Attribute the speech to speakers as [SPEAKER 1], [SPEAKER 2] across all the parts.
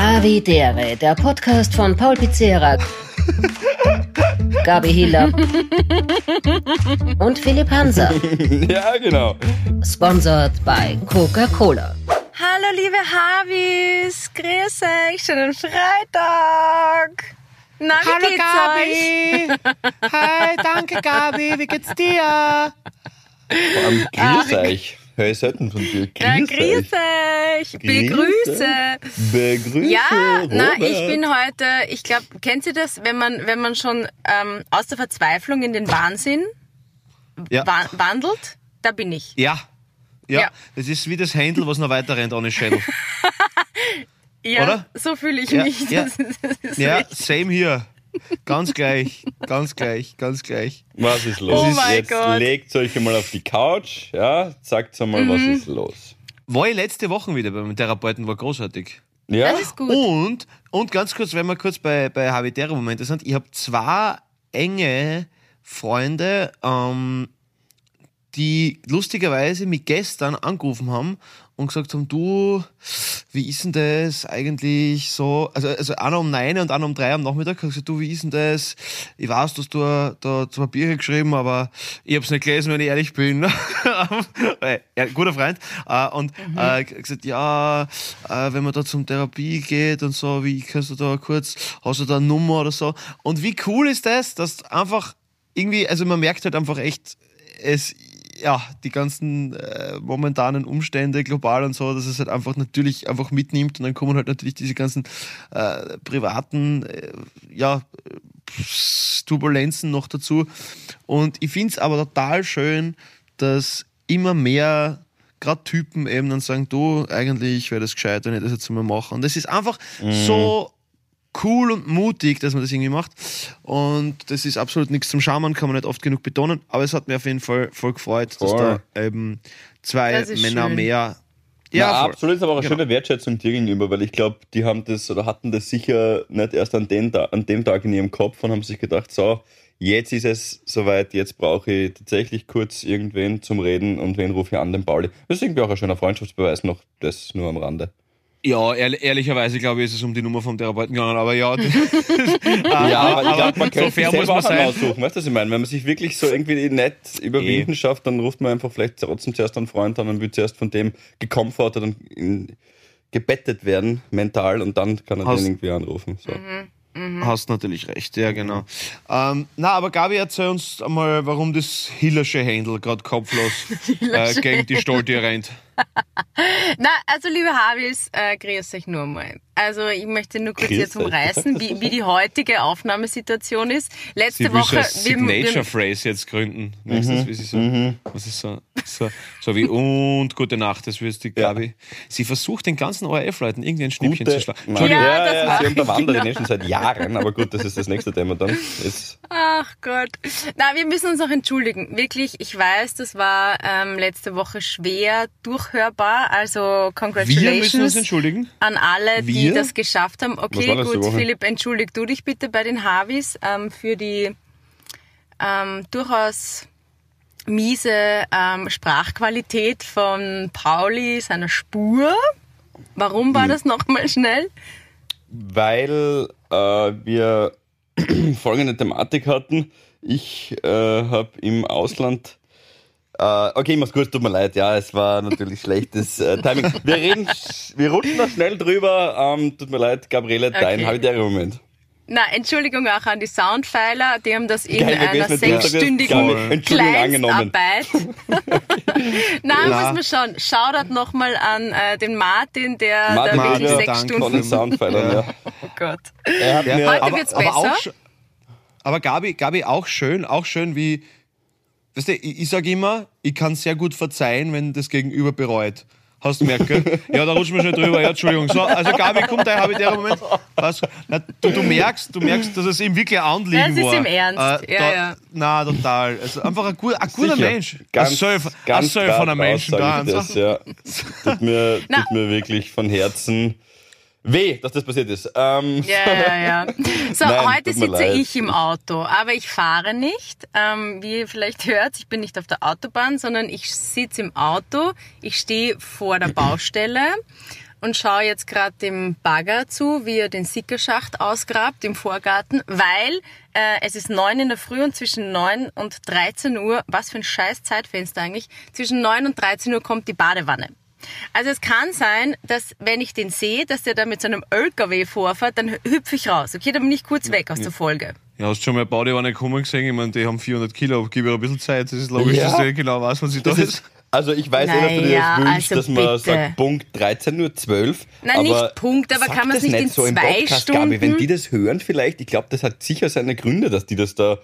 [SPEAKER 1] Avidere, der Podcast von Paul Pizzera, Gabi Hiller und Philipp Hanser.
[SPEAKER 2] Ja, genau.
[SPEAKER 1] Sponsored by Coca-Cola.
[SPEAKER 3] Hallo liebe Havis, grüß euch, schönen Freitag. Na, wie
[SPEAKER 4] Hallo
[SPEAKER 3] geht's euch?
[SPEAKER 4] Gabi. Hi, danke Gabi. Wie geht's dir?
[SPEAKER 2] Vor allem grüß euch. Höre ich selten von dir. Grüß
[SPEAKER 3] grüß
[SPEAKER 2] euch.
[SPEAKER 3] euch, begrüße.
[SPEAKER 2] Begrüße.
[SPEAKER 3] Ja, na, ich bin heute, ich glaube, kennt ihr das, wenn man, wenn man schon ähm, aus der Verzweiflung in den Wahnsinn
[SPEAKER 4] Ja.
[SPEAKER 3] wa wandelt? Da bin ich.
[SPEAKER 4] Ja. Ja,
[SPEAKER 3] Ja.
[SPEAKER 4] das ist wie das Händel, was noch weiter rennt ohne Schädel.
[SPEAKER 3] Ja,
[SPEAKER 4] Oder?
[SPEAKER 3] so fühle ich
[SPEAKER 4] Ja,
[SPEAKER 3] mich.
[SPEAKER 4] ja.
[SPEAKER 3] Das das
[SPEAKER 4] Ja, same hier. Ganz gleich, ganz gleich, ganz gleich.
[SPEAKER 2] Was ist los?
[SPEAKER 3] Oh mein
[SPEAKER 2] Jetzt
[SPEAKER 3] Gott.
[SPEAKER 2] legt euch einmal auf die Couch. Ja, sagt einmal,
[SPEAKER 3] Mhm.
[SPEAKER 2] was ist los?
[SPEAKER 4] War ich letzte Woche wieder beim Therapeuten, war großartig.
[SPEAKER 2] Ja,
[SPEAKER 3] Das ist gut.
[SPEAKER 4] Und, und ganz kurz, wenn wir kurz bei, bei Habitäre-Momente sind, ich habe zwei enge Freunde, ähm, die lustigerweise mich gestern angerufen haben und gesagt haben, du, wie ist denn das eigentlich so? Also, also einer um neun und einer um drei am Nachmittag hat gesagt, du, wie ist denn das? Ich weiß, dass du da zu Papier geschrieben, aber ich hab's nicht gelesen, wenn ich ehrlich bin. Ja, guter Freund. Äh, und äh, gesagt, ja, äh, wenn man da zum Therapie geht und so, wie kannst du da kurz, hast du da eine Nummer oder so? Und wie cool ist das, dass einfach irgendwie, also man merkt halt einfach echt, es, ja, die ganzen äh, momentanen Umstände global und so, dass es halt einfach natürlich einfach mitnimmt und dann kommen halt natürlich diese ganzen äh, privaten, äh, ja, Turbulenzen noch dazu. Und ich finde es aber total schön, dass immer mehr gerade Typen eben dann sagen, du, eigentlich wäre das gescheit, wenn ich das jetzt mal mache. Und das ist einfach so cool und mutig, dass man das irgendwie macht. Und das ist absolut nichts zum Schauen, kann man nicht oft genug betonen. Aber es hat mir auf jeden Fall voll gefreut, dass
[SPEAKER 2] Voll.
[SPEAKER 4] da eben zwei Männer
[SPEAKER 3] schön.
[SPEAKER 4] mehr.
[SPEAKER 2] ja,
[SPEAKER 4] voll.
[SPEAKER 2] absolut, ist aber auch eine
[SPEAKER 4] Genau.
[SPEAKER 2] schöne Wertschätzung dir gegenüber, weil ich glaube, die haben das oder hatten das sicher nicht erst an, den, an dem Tag in ihrem Kopf und haben sich gedacht, so, jetzt ist es soweit, jetzt brauche ich tatsächlich kurz irgendwen zum Reden und wen rufe ich an, den Pauli. Das ist irgendwie auch ein schöner Freundschaftsbeweis, noch das nur am Rande.
[SPEAKER 4] Ja, ehrlich, ehrlicherweise glaube ich, ist es um die Nummer vom Therapeuten gegangen, aber ja. das-
[SPEAKER 2] Ja, aber ich glaube, man
[SPEAKER 4] so
[SPEAKER 2] könnte
[SPEAKER 4] fair
[SPEAKER 2] sich
[SPEAKER 4] muss
[SPEAKER 2] selber
[SPEAKER 4] man
[SPEAKER 2] auch
[SPEAKER 4] sein.
[SPEAKER 2] aussuchen. Weißt du, was ich meine? Wenn man sich wirklich so irgendwie nicht überwinden
[SPEAKER 4] Eh.
[SPEAKER 2] schafft, dann ruft man einfach vielleicht trotzdem zuerst einen Freund an und wird zuerst von dem gekomfortet und in, gebettet werden, mental, und dann kann er
[SPEAKER 4] Hast-
[SPEAKER 2] den irgendwie anrufen. So.
[SPEAKER 4] Hast natürlich recht, ja, genau. Ähm, na, aber Gabi, erzähl uns einmal, warum das Hillersche Händel gerade kopflos äh, gegen die Stolte rennt.
[SPEAKER 3] Na, also liebe Havis, äh, grüß euch nur mal. Also ich möchte nur kurz
[SPEAKER 2] Grüß
[SPEAKER 3] jetzt umreißen, wie, wie die heutige Aufnahmesituation ist. Letzte
[SPEAKER 4] Sie will
[SPEAKER 3] Woche... wir-
[SPEAKER 4] Signature Phrase jetzt gründen.
[SPEAKER 2] Mhm.
[SPEAKER 4] du, wie sie so, was ist so, so, so wie und gute Nacht, das wirst du, Gabi. Sie versucht den ganzen ORF-Leuten irgendwie ein Schnippchen zu schlagen.
[SPEAKER 2] Nein,
[SPEAKER 3] Ja,
[SPEAKER 2] ja,
[SPEAKER 3] das
[SPEAKER 2] ja, sie
[SPEAKER 3] ich,
[SPEAKER 2] unterwandert
[SPEAKER 3] genau.
[SPEAKER 2] den schon seit Jahren, aber gut, das ist das nächste Thema dann. Ist,
[SPEAKER 3] Ach Gott. Na, wir müssen uns auch entschuldigen. Wirklich, ich weiß, das war ähm, letzte Woche schwer durchhörbar. Also
[SPEAKER 4] Wir müssen uns
[SPEAKER 3] congratulations
[SPEAKER 4] entschuldigen.
[SPEAKER 3] an alle, die
[SPEAKER 4] Wir?
[SPEAKER 3] das geschafft haben. Okay, gut,
[SPEAKER 2] Woche?
[SPEAKER 3] Philipp, entschuldig du dich bitte bei den Havis ähm, für die ähm, durchaus miese ähm, Sprachqualität von Pauli, seiner Spur. Warum
[SPEAKER 2] Hm.
[SPEAKER 3] war das nochmal schnell?
[SPEAKER 2] weil äh, wir folgende Thematik hatten. Ich äh, habe im Ausland. Äh, okay, ich mach's kurz, tut mir leid, ja, es war natürlich schlechtes äh, Timing. Wir reden, wir rutschen da schnell drüber. Ähm, tut mir leid, Gabriele, dein
[SPEAKER 3] Okay.
[SPEAKER 2] habitärer Moment.
[SPEAKER 3] Na, Entschuldigung auch an die Soundpfeiler, die haben das in
[SPEAKER 2] Geil,
[SPEAKER 3] einer sechsstündigen. Kleinstarbeit. Na,
[SPEAKER 4] Na.
[SPEAKER 3] muss man schauen. Shoutout nochmal an äh, den Martin, der
[SPEAKER 2] Martin
[SPEAKER 3] da wirklich
[SPEAKER 4] Krieger,
[SPEAKER 3] sechs
[SPEAKER 4] danke.
[SPEAKER 2] Von den
[SPEAKER 3] Stunden...
[SPEAKER 2] Soundfeilern, ja.
[SPEAKER 3] Oh Gott.
[SPEAKER 2] Er hat mir,
[SPEAKER 3] Heute
[SPEAKER 4] aber,
[SPEAKER 3] wird's
[SPEAKER 4] aber
[SPEAKER 3] besser.
[SPEAKER 4] Auch, sch- aber Gabi, Gabi, auch schön, auch schön wie, weißt du, ich, ich sage immer, ich kann sehr gut verzeihen, wenn das Gegenüber bereut. Hast du gemerkt, gell? Ja, da rutschen wir schon drüber. Ja, Entschuldigung. So, also Gabi, kommt da habitärer Moment. Was? Na, du, du merkst, du merkst, dass es ihm wirklich ein Anliegen
[SPEAKER 3] Das ist
[SPEAKER 4] war.
[SPEAKER 3] ihm ernst. Ja, ja.
[SPEAKER 4] Na, total. Also einfach ein, gut, ein guter
[SPEAKER 2] Sicher.
[SPEAKER 4] Mensch.
[SPEAKER 2] Ganz,
[SPEAKER 4] ein Soll,
[SPEAKER 2] ganz
[SPEAKER 4] ein
[SPEAKER 2] grad
[SPEAKER 4] von einem Menschen da.
[SPEAKER 2] ich das, ja. tut, mir, tut mir wirklich von Herzen weh, dass das passiert ist. Ähm,
[SPEAKER 3] Ja, ja, ja. So,
[SPEAKER 2] Nein,
[SPEAKER 3] heute sitze
[SPEAKER 2] leid.
[SPEAKER 3] ich im Auto, aber ich fahre nicht. Ähm, wie ihr vielleicht hört, ich bin nicht auf der Autobahn, sondern ich sitze im Auto. Ich stehe vor der Baustelle. und schaue jetzt gerade dem Bagger zu, wie er den Sickerschacht ausgrabt im Vorgarten, weil äh, es ist neun in der Früh und zwischen neun und 13 Uhr, was für ein scheiß Zeitfenster eigentlich, zwischen neun und 13 Uhr kommt die Badewanne. Also es kann sein, dass wenn ich den sehe, dass der da mit so einem LKW vorfährt, dann hüpfe ich raus. Okay, dann bin ich kurz weg aus der Folge.
[SPEAKER 4] Ja, hast du schon mal Badewanne kommen gesehen? Ich meine, die haben 400 Kilo, gib ihr ein bisschen Zeit. Das ist logisch,
[SPEAKER 2] Ja.
[SPEAKER 4] dass der genau weiß, was sie da
[SPEAKER 2] Das
[SPEAKER 4] ist.
[SPEAKER 2] ist, also ich weiß eh, dass du dir das wünschst,
[SPEAKER 3] also
[SPEAKER 2] dass man
[SPEAKER 3] bitte.
[SPEAKER 2] sagt Punkt 13.12 Uhr.
[SPEAKER 3] Nein,
[SPEAKER 2] aber
[SPEAKER 3] nicht Punkt, aber kann man
[SPEAKER 2] das
[SPEAKER 3] es nicht in
[SPEAKER 2] so im
[SPEAKER 3] zwei
[SPEAKER 2] Podcast, Gabi, wenn
[SPEAKER 3] Stunden?
[SPEAKER 2] die das hören vielleicht, ich glaube, das hat sicher seine Gründe, dass die das da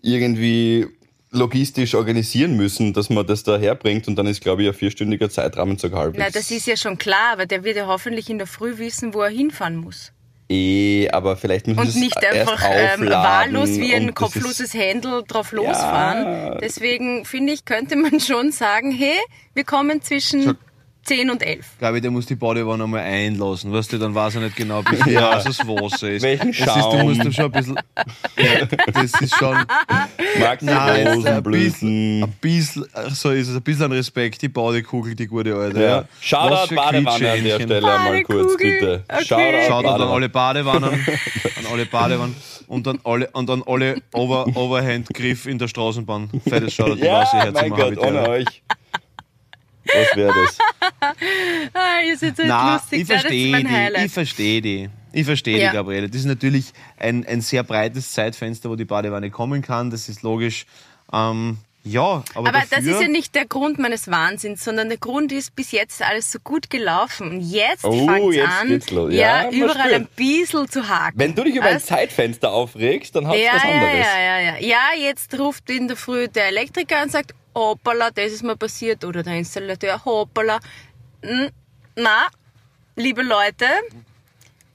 [SPEAKER 2] irgendwie logistisch organisieren müssen, dass man das da herbringt und dann ist, glaube ich, ein vierstündiger Zeitrahmen sogar halbwegs.
[SPEAKER 3] Na, das ist ja schon klar, aber der wird ja hoffentlich in der Früh wissen, wo er hinfahren muss.
[SPEAKER 2] eh, aber vielleicht müssen
[SPEAKER 3] Und nicht einfach ähm, wahllos wie ein kopfloses Händel drauf losfahren. Deswegen finde ich, könnte man schon sagen, hey, wir kommen zwischen 10 und 11.
[SPEAKER 4] Glaube ich, der muss die Badewanne einmal einlassen. Weißt du, dann weiß er nicht genau, wie
[SPEAKER 2] Ja.
[SPEAKER 4] heiß das Wasser ist.
[SPEAKER 2] Welchen
[SPEAKER 4] das ist, du
[SPEAKER 2] Schaum.
[SPEAKER 4] musst da schon ein bisschen. Ja, das ist schon.
[SPEAKER 2] magst
[SPEAKER 4] Nein, ein bisschen, ein bisschen, so ist es, ein bisschen an Respekt, die Badekugel, die gute alte.
[SPEAKER 2] Ja.
[SPEAKER 4] Ja. Was
[SPEAKER 2] Shoutout Badewanne an der. Stelle einmal kurz, bitte.
[SPEAKER 3] Okay.
[SPEAKER 2] Shoutout
[SPEAKER 4] Schaut an
[SPEAKER 2] Badewanne.
[SPEAKER 4] alle Badewannen, an alle Badewannen und an alle, und an alle Over, Overhand-Griff in der Straßenbahn. Fettes Shoutout, die
[SPEAKER 2] Ja,
[SPEAKER 4] weiß ich
[SPEAKER 2] mein Gott, ohne euch. Was wäre das?
[SPEAKER 3] Ah, ihr seid so
[SPEAKER 4] Nein,
[SPEAKER 3] lustig.
[SPEAKER 4] ich verstehe die, ich verstehe die. Ich verstehe
[SPEAKER 3] Ja.
[SPEAKER 4] die, Gabriele. Das ist natürlich ein, ein sehr breites Zeitfenster, wo die Badewanne kommen kann. Das ist logisch. Ähm, ja, aber,
[SPEAKER 3] Aber
[SPEAKER 4] dafür,
[SPEAKER 3] das ist ja nicht der Grund meines Wahnsinns, sondern der Grund ist, bis jetzt ist alles so gut gelaufen. Und jetzt
[SPEAKER 2] Oh,
[SPEAKER 3] fängt
[SPEAKER 2] jetzt
[SPEAKER 3] an, ja,
[SPEAKER 2] Ja,
[SPEAKER 3] überall
[SPEAKER 2] spürt.
[SPEAKER 3] ein bisschen zu haken.
[SPEAKER 2] Wenn du dich über ein
[SPEAKER 3] Also-
[SPEAKER 2] Zeitfenster aufregst, dann hast du
[SPEAKER 3] ja,
[SPEAKER 2] was anderes.
[SPEAKER 3] ja, ja, ja. Ja, jetzt ruft in der Früh der Elektriker und sagt, hoppala, das ist mir passiert. Oder der Installateur, hoppala. Na, liebe Leute,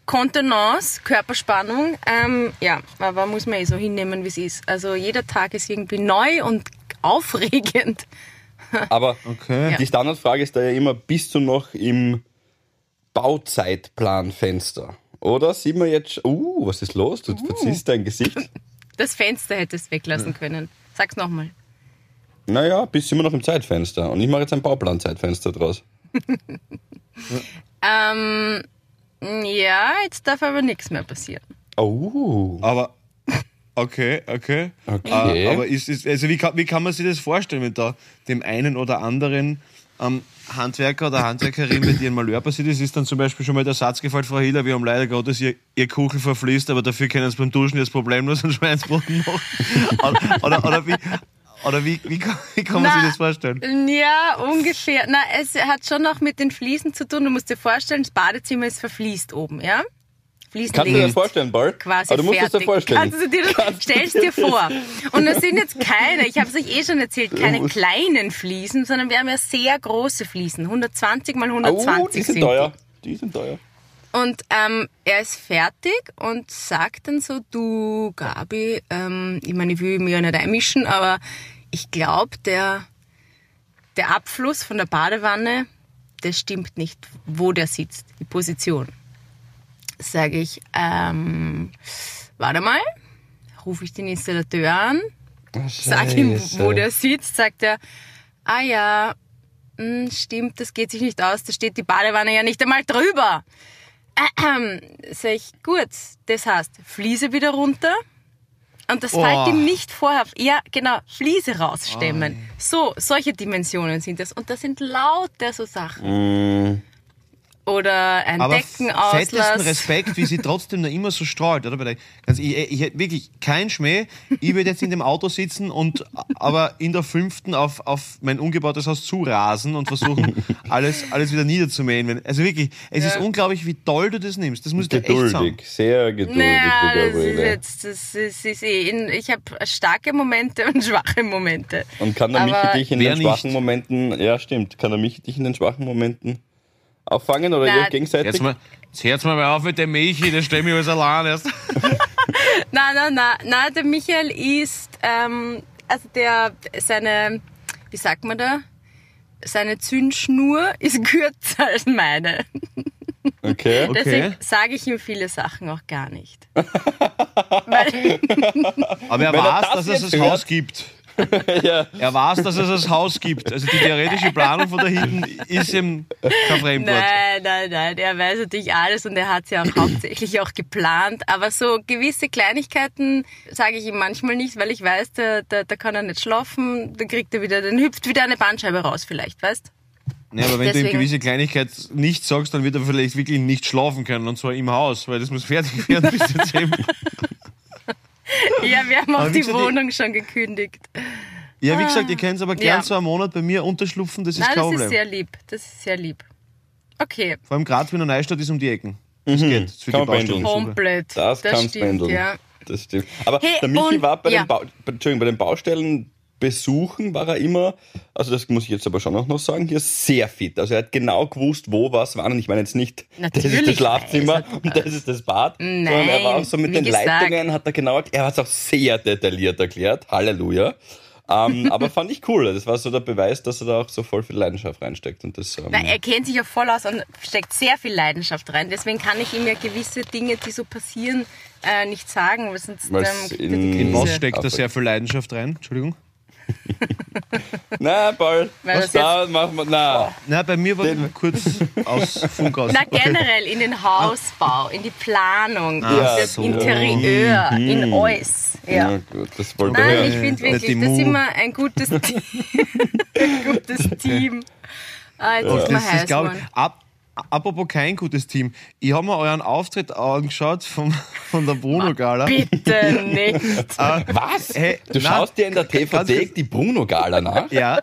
[SPEAKER 3] Kontenance, Körperspannung, ähm, ja, aber muss man eh so hinnehmen, wie es ist. Also jeder Tag ist irgendwie neu und aufregend.
[SPEAKER 2] Aber
[SPEAKER 4] Okay.
[SPEAKER 2] die Standardfrage ist da ja immer, bist du noch im Bauzeitplanfenster? Oder sieht man jetzt, uh, was ist los? Du verziehst dein Gesicht.
[SPEAKER 3] Das Fenster hättest weglassen können. Sag's nochmal.
[SPEAKER 2] Naja, bist immer noch im Zeitfenster. Und ich mache jetzt ein Bauplanzeitfenster draus.
[SPEAKER 3] Ähm, ja, jetzt darf aber nichts mehr passieren.
[SPEAKER 2] Oh.
[SPEAKER 4] Aber okay, okay.
[SPEAKER 2] Okay.
[SPEAKER 4] Äh, aber ist, ist, also wie, kann, wie kann man sich das vorstellen, wenn da dem einen oder anderen ähm, Handwerker oder Handwerkerin dir ein Malheur passiert ist, ist dann zum Beispiel schon mal der Satz gefällt, Frau Hiller, wir haben leider Gottes ihr, ihr Kuchen verfließt, aber dafür können sie beim Duschen jetzt problemlos einen Schweinsbraten machen. oder, oder, oder wie, oder wie, wie, kann, wie kann man
[SPEAKER 3] Na,
[SPEAKER 4] sich das vorstellen?
[SPEAKER 3] Ja, ungefähr. Na, es hat schon noch mit den Fliesen zu tun. Du musst dir vorstellen, das Badezimmer ist verfliest oben, ja? Fliesen
[SPEAKER 2] Kannst du dir das vorstellen, Bart?
[SPEAKER 3] quasi
[SPEAKER 2] Aber du musst es dir
[SPEAKER 3] fertig.
[SPEAKER 2] vorstellen.
[SPEAKER 3] Kannst du dir das, stellst dir vor. Und das sind jetzt keine, ich habe es euch eh schon erzählt, keine kleinen Fliesen, sondern wir haben ja sehr große Fliesen. 120 mal 120
[SPEAKER 2] Oh, die sind
[SPEAKER 3] sind
[SPEAKER 2] teuer. Die sind teuer.
[SPEAKER 3] Und ähm, er ist fertig und sagt dann so, du Gabi, ähm, ich meine, ich will mich ja nicht einmischen, aber ich glaube, der, der Abfluss von der Badewanne, der stimmt nicht, wo der sitzt, die Position. Sage ich, ähm, warte mal, rufe ich den Installateur an, sag ihm, wo der sitzt, sagt er, ah ja, hm, stimmt, das geht sich nicht aus, da steht die Badewanne ja nicht einmal drüber. Ahem. Sag ich, gut, das heißt, Fliese wieder runter. Und das
[SPEAKER 4] Oh.
[SPEAKER 3] fällt ihm nicht vorher. Ja, genau, Fliese rausstemmen. So, solche Dimensionen sind das. Und das sind lauter so Sachen.
[SPEAKER 2] Mm,
[SPEAKER 3] Oder ein
[SPEAKER 4] Aber fettesten
[SPEAKER 3] Deckenauslass.
[SPEAKER 4] Respekt, wie sie trotzdem noch immer so strahlt, oder? Also ich, ich hätte wirklich kein Schmäh. Ich würde jetzt in dem Auto sitzen und aber in der fünften auf, auf mein ungebautes Haus zurasen und versuchen, alles, alles wieder niederzumähen. Wenn- Also wirklich, es ist unglaublich, wie toll du das nimmst. Das muss dir echt sagen.
[SPEAKER 2] geduldig, sehr geduldig,
[SPEAKER 3] Naja,
[SPEAKER 2] die
[SPEAKER 3] das ist jetzt, das ist, ist eh, in, ich habe starke Momente und schwache Momente.
[SPEAKER 2] Und kann der Michi dich in den
[SPEAKER 4] nicht?
[SPEAKER 2] schwachen Momenten, ja stimmt, kann der Michi dich in den schwachen Momenten auffangen oder ihr gegenseitig?
[SPEAKER 4] Jetzt mal, jetzt hört's mal auf mit dem Michi, der steht mir alles allein erst.
[SPEAKER 3] Nein, nein, nein, nein, der Michael ist, ähm, also der, seine, wie sagt man da? Seine Zündschnur ist kürzer als meine.
[SPEAKER 2] Okay.
[SPEAKER 3] Deswegen sage ich ihm viele Sachen auch gar nicht.
[SPEAKER 4] Aber er
[SPEAKER 2] Wenn er
[SPEAKER 4] weiß,
[SPEAKER 2] das
[SPEAKER 4] dass es das
[SPEAKER 2] hört-
[SPEAKER 4] Haus gibt.
[SPEAKER 2] Ja.
[SPEAKER 4] Er weiß, dass es das Haus gibt. Also die theoretische Planung von da hinten ist ihm kein Fremdwort.
[SPEAKER 3] Nein, nein, nein, er weiß natürlich alles und er hat es ja auch hauptsächlich auch geplant. Aber so gewisse Kleinigkeiten sage ich ihm manchmal nicht, weil ich weiß, da, da, da kann er nicht schlafen, dann kriegt er wieder, dann hüpft wieder eine Bandscheibe raus vielleicht, weißt?
[SPEAKER 4] Ja, aber wenn du ihm
[SPEAKER 3] Deswegen-
[SPEAKER 4] gewisse Kleinigkeit nicht sagst, dann wird er vielleicht wirklich nicht schlafen können und zwar im Haus, weil das muss fertig werden bis jetzt eben.
[SPEAKER 3] Ja, wir haben auch die
[SPEAKER 4] gesagt,
[SPEAKER 3] Wohnung schon gekündigt.
[SPEAKER 4] Ja, wie gesagt, ihr könnt aber gern
[SPEAKER 3] Ja.
[SPEAKER 4] so einen Monat bei mir unterschlupfen, das ist
[SPEAKER 3] Nein,
[SPEAKER 4] kein
[SPEAKER 3] das
[SPEAKER 4] Problem.
[SPEAKER 3] ist sehr lieb. Das ist sehr lieb. Okay,
[SPEAKER 4] Vor allem Graz Wiener Neustadt ist um die Ecken. Das geht. Für
[SPEAKER 2] Kann
[SPEAKER 4] die
[SPEAKER 2] pendeln.
[SPEAKER 3] Komplett.
[SPEAKER 2] Das, kannst
[SPEAKER 3] stimmt,
[SPEAKER 2] pendeln.
[SPEAKER 3] ja.
[SPEAKER 2] Das stimmt. Aber
[SPEAKER 3] Hey,
[SPEAKER 2] der Michi
[SPEAKER 3] und-
[SPEAKER 2] war bei,
[SPEAKER 3] ja.
[SPEAKER 2] den Entschuldigung, bei den Baustellen besuchen war er immer, also das muss ich jetzt aber schon auch noch sagen, hier sehr fit. Also er hat genau gewusst, wo was war. Und ich meine jetzt nicht, das ist das
[SPEAKER 3] Natürlich
[SPEAKER 2] Schlafzimmer
[SPEAKER 3] er
[SPEAKER 2] und das ist das Bad, sondern er war auch so mit den
[SPEAKER 3] gesagt.
[SPEAKER 2] Leitungen, hat er genau, er hat es auch sehr detailliert erklärt. Halleluja. ähm, aber fand ich cool. Das war so der Beweis, dass er da auch so voll viel Leidenschaft reinsteckt. Und das, ähm,
[SPEAKER 3] Na, er kennt sich ja voll aus und steckt sehr viel Leidenschaft rein. Deswegen kann ich ihm ja gewisse Dinge, die so passieren, äh, nicht sagen. Weil sonst, ähm,
[SPEAKER 2] in-
[SPEAKER 4] In was steckt da sehr viel Leidenschaft rein? Entschuldigung.
[SPEAKER 2] na, Paul,
[SPEAKER 3] Weil
[SPEAKER 2] was
[SPEAKER 3] das
[SPEAKER 2] da machen wir? Na,
[SPEAKER 4] Na, bei mir war
[SPEAKER 2] Den-
[SPEAKER 4] kurz aus Funk aus.
[SPEAKER 3] Na, generell in den Hausbau, in die Planung,
[SPEAKER 2] Ja,
[SPEAKER 3] in das
[SPEAKER 2] so.
[SPEAKER 3] Interieur, in alles. Ja.
[SPEAKER 2] na gut, das wollte
[SPEAKER 3] Nein,
[SPEAKER 2] er.
[SPEAKER 3] ich finde wirklich, das ist immer ein gutes Team. ein gutes Team. Ah, jetzt ist mir
[SPEAKER 4] Das, das
[SPEAKER 3] heiß
[SPEAKER 4] ich. Ab, apropos kein gutes Team. Ich habe mir euren Auftritt angeschaut vom, von der Bruno-Gala.
[SPEAKER 3] Bitte nicht.
[SPEAKER 2] Was?
[SPEAKER 4] Hey,
[SPEAKER 2] du
[SPEAKER 4] na,
[SPEAKER 2] schaust dir in der
[SPEAKER 4] kurz-
[SPEAKER 2] die Bruno-Gala nach?
[SPEAKER 4] Ja.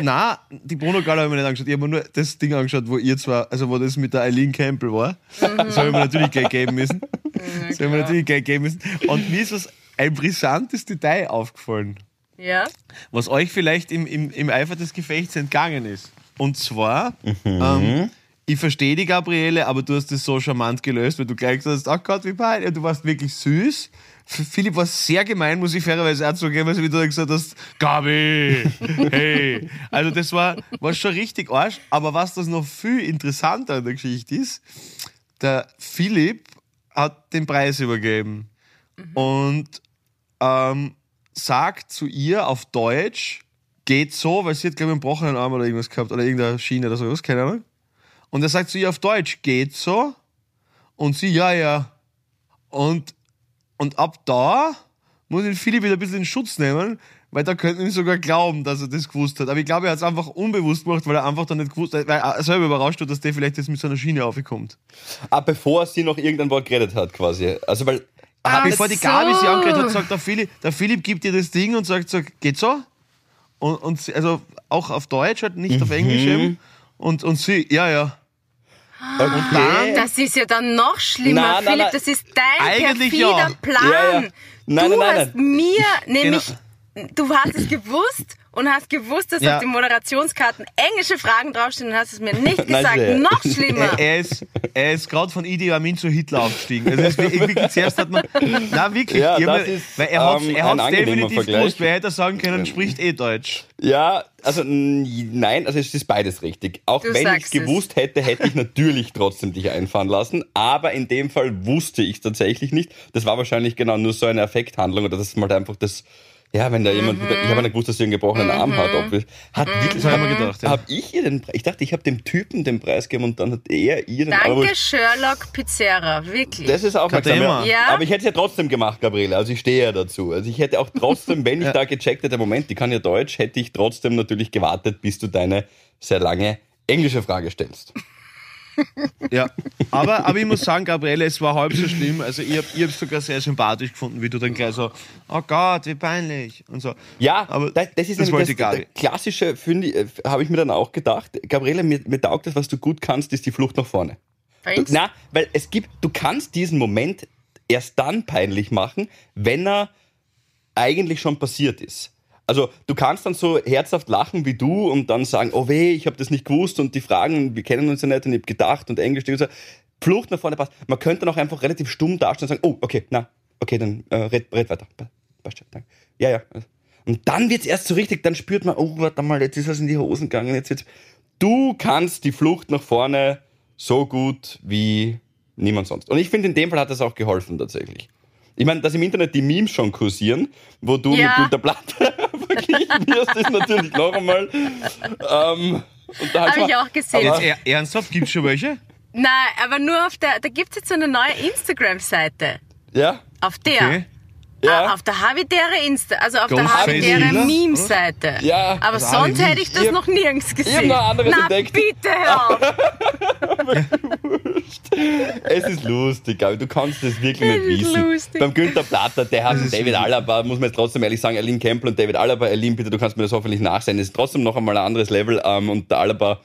[SPEAKER 4] Na, die Bruno-Gala habe ich mir nicht angeschaut. Ich habe mir nur das Ding angeschaut, wo ihr zwar, also wo das mit der Eileen Campbell war. Das habe ich mir natürlich gleich geben müssen. Das habe ich mir natürlich gleich geben müssen. Und mir ist was ein brisantes Detail aufgefallen,
[SPEAKER 3] Ja?
[SPEAKER 4] was euch vielleicht im, im, im Eifer des Gefechts entgangen ist. Und zwar, ähm, ich verstehe die Gabriele, aber du hast das so charmant gelöst, weil du gleich gesagt hast, ach Gott, wie peinlich. Du warst wirklich süß. F- Philipp war sehr gemein, muss ich fairerweise auch zugeben, wie du gesagt hast, Gabi, hey. Also das war, war schon richtig arsch. Aber was das noch viel interessanter an der Geschichte ist, der Philipp hat den Preis übergeben und ähm, sagt zu ihr auf Deutsch, geht so, weil sie hat, glaube ich, einen gebrochenen Arm oder irgendwas gehabt oder irgendeine Schiene oder sowas, keine Ahnung. Und er sagt zu ihr auf Deutsch, geht so. Und sie, ja, ja. Und, und ab da muss ich den Philipp wieder ein bisschen in Schutz nehmen, weil da könnten ihm sogar glauben, dass er das gewusst hat. Aber ich glaube, er hat es einfach unbewusst gemacht, weil er einfach dann nicht gewusst hat, weil er selber überrascht hat, dass der vielleicht jetzt mit so einer Schiene aufkommt.
[SPEAKER 2] Ah, bevor sie noch irgendein Wort geredet hat, quasi. Also, weil.
[SPEAKER 3] Ach
[SPEAKER 4] Bevor die
[SPEAKER 3] so.
[SPEAKER 4] Gabi sie angeredet hat, sagt der Philipp, der Philipp gibt ihr das Ding und sagt so, geht so? Und, und sie, also auch auf Deutsch, halt nicht auf Englisch eben. Und, und sie, ja, ja.
[SPEAKER 2] Okay.
[SPEAKER 3] Das ist ja dann noch schlimmer,
[SPEAKER 2] Nein, nein,
[SPEAKER 3] Philipp.
[SPEAKER 2] nein.
[SPEAKER 3] Das ist dein
[SPEAKER 4] Eigentlich
[SPEAKER 3] perfider
[SPEAKER 4] ja.
[SPEAKER 3] Plan.
[SPEAKER 2] Ja, ja. Nein,
[SPEAKER 3] du
[SPEAKER 2] nein, nein,
[SPEAKER 3] hast
[SPEAKER 2] nein.
[SPEAKER 3] mir nämlich, du hast es gewusst und hast gewusst, dass
[SPEAKER 4] Ja.
[SPEAKER 3] auf den Moderationskarten englische Fragen draufstehen und hast es mir nicht gesagt. noch schlimmer.
[SPEAKER 4] Er, er ist, er ist gerade von Idi Amin zu Hitler aufgestiegen. Also es ist wirklich, zuerst hat man, na wirklich,
[SPEAKER 2] Ja, das
[SPEAKER 4] mir-
[SPEAKER 2] ist,
[SPEAKER 4] weil er hat
[SPEAKER 2] ähm, angenehmer
[SPEAKER 4] definitiv gewusst, wer hätte sagen können, spricht eh Deutsch.
[SPEAKER 2] Ja, also nein, also es ist beides richtig. Auch
[SPEAKER 3] Du
[SPEAKER 2] wenn ich es gewusst hätte, hätte ich natürlich trotzdem dich einfahren lassen. Aber in dem Fall wusste ich es tatsächlich nicht. Das war wahrscheinlich genau nur so eine Effekthandlung oder das ist mal einfach das. Ja, wenn da jemand, ich habe nicht gewusst, dass sie einen gebrochenen Arm hat. Ob wir, hat wirklich,
[SPEAKER 4] Das haben wir gedacht, ja.
[SPEAKER 2] Hab ich ihr den Preis? Ich dachte, ich habe dem Typen den Preis gegeben und dann hat er ihr den aber
[SPEAKER 3] Danke, Sherlock Pizarra. Wirklich.
[SPEAKER 2] Das ist aufmerksam.
[SPEAKER 4] Thema.
[SPEAKER 3] Ja.
[SPEAKER 2] Aber ich hätte es ja trotzdem gemacht, Gabriele. Also ich stehe ja dazu. Also ich hätte auch trotzdem, wenn ich da gecheckt hätte, Moment, die kann ja Deutsch, hätte ich trotzdem natürlich gewartet, bis du deine sehr lange englische Frage stellst.
[SPEAKER 4] Ja, aber, aber ich muss sagen, Gabriele, es war halb so schlimm. Also ich habe ich hab's sogar sehr sympathisch gefunden, wie du dann gleich so, oh Gott, wie peinlich und so.
[SPEAKER 2] Ja,
[SPEAKER 4] aber
[SPEAKER 2] das, das ist
[SPEAKER 4] das
[SPEAKER 2] das, das klassische, finde ich, äh, habe ich mir dann auch gedacht. Gabriele, mir, mir taugt das, was du gut kannst, ist die Flucht nach vorne. Du, na, weil es gibt, du kannst diesen Moment erst dann peinlich machen, wenn er eigentlich schon passiert ist. Also du kannst dann so herzhaft lachen wie du und dann sagen, oh weh, ich habe das nicht gewusst und die Fragen, wir kennen uns ja nicht und ich habe gedacht und Englisch und so. Flucht nach vorne passt. Man könnte dann auch einfach relativ stumm dastehen und sagen, oh, okay, na, okay, dann äh, red, red weiter. Ja, ja. Und dann wird's erst so richtig, dann spürt man, oh, warte mal, jetzt ist was in die Hosen gegangen, jetzt wird's. Du kannst die Flucht nach vorne so gut wie niemand sonst. Und ich finde, in dem Fall hat das auch geholfen tatsächlich. Ich meine, dass im Internet die Memes schon kursieren, wo du
[SPEAKER 3] Ja.
[SPEAKER 2] mit Günter Platte verglichen wirst, ist natürlich noch einmal. Ähm, und da
[SPEAKER 3] Habe ich auch gesehen.
[SPEAKER 4] Jetzt er, ernsthaft, gibt's schon welche?
[SPEAKER 3] Nein, aber nur auf der, da gibt es jetzt so eine neue Instagram-Seite.
[SPEAKER 2] Ja,
[SPEAKER 3] Auf der.
[SPEAKER 4] Okay.
[SPEAKER 2] Ja.
[SPEAKER 3] Ah, auf der Havidere Insta, also auf der
[SPEAKER 4] Ghostface
[SPEAKER 3] Havidere Meme-Seite.
[SPEAKER 2] Ja.
[SPEAKER 3] Aber
[SPEAKER 4] Also
[SPEAKER 3] sonst hätte ich das
[SPEAKER 2] Ich
[SPEAKER 3] noch nirgends gesehen.
[SPEAKER 2] noch anderes
[SPEAKER 3] Na
[SPEAKER 2] entdeckt.
[SPEAKER 3] bitte hör auf.
[SPEAKER 2] Es ist lustig, aber du kannst es wirklich
[SPEAKER 3] Es
[SPEAKER 2] nicht
[SPEAKER 3] ist
[SPEAKER 2] wissen.
[SPEAKER 3] lustig.
[SPEAKER 2] Beim Günther Platter, der hat David Alaba, muss man jetzt trotzdem ehrlich sagen, Aline Campbell und David Alaba, Aline, bitte, du kannst mir das hoffentlich nachsehen, das ist trotzdem noch einmal ein anderes Level ähm, und der Alaba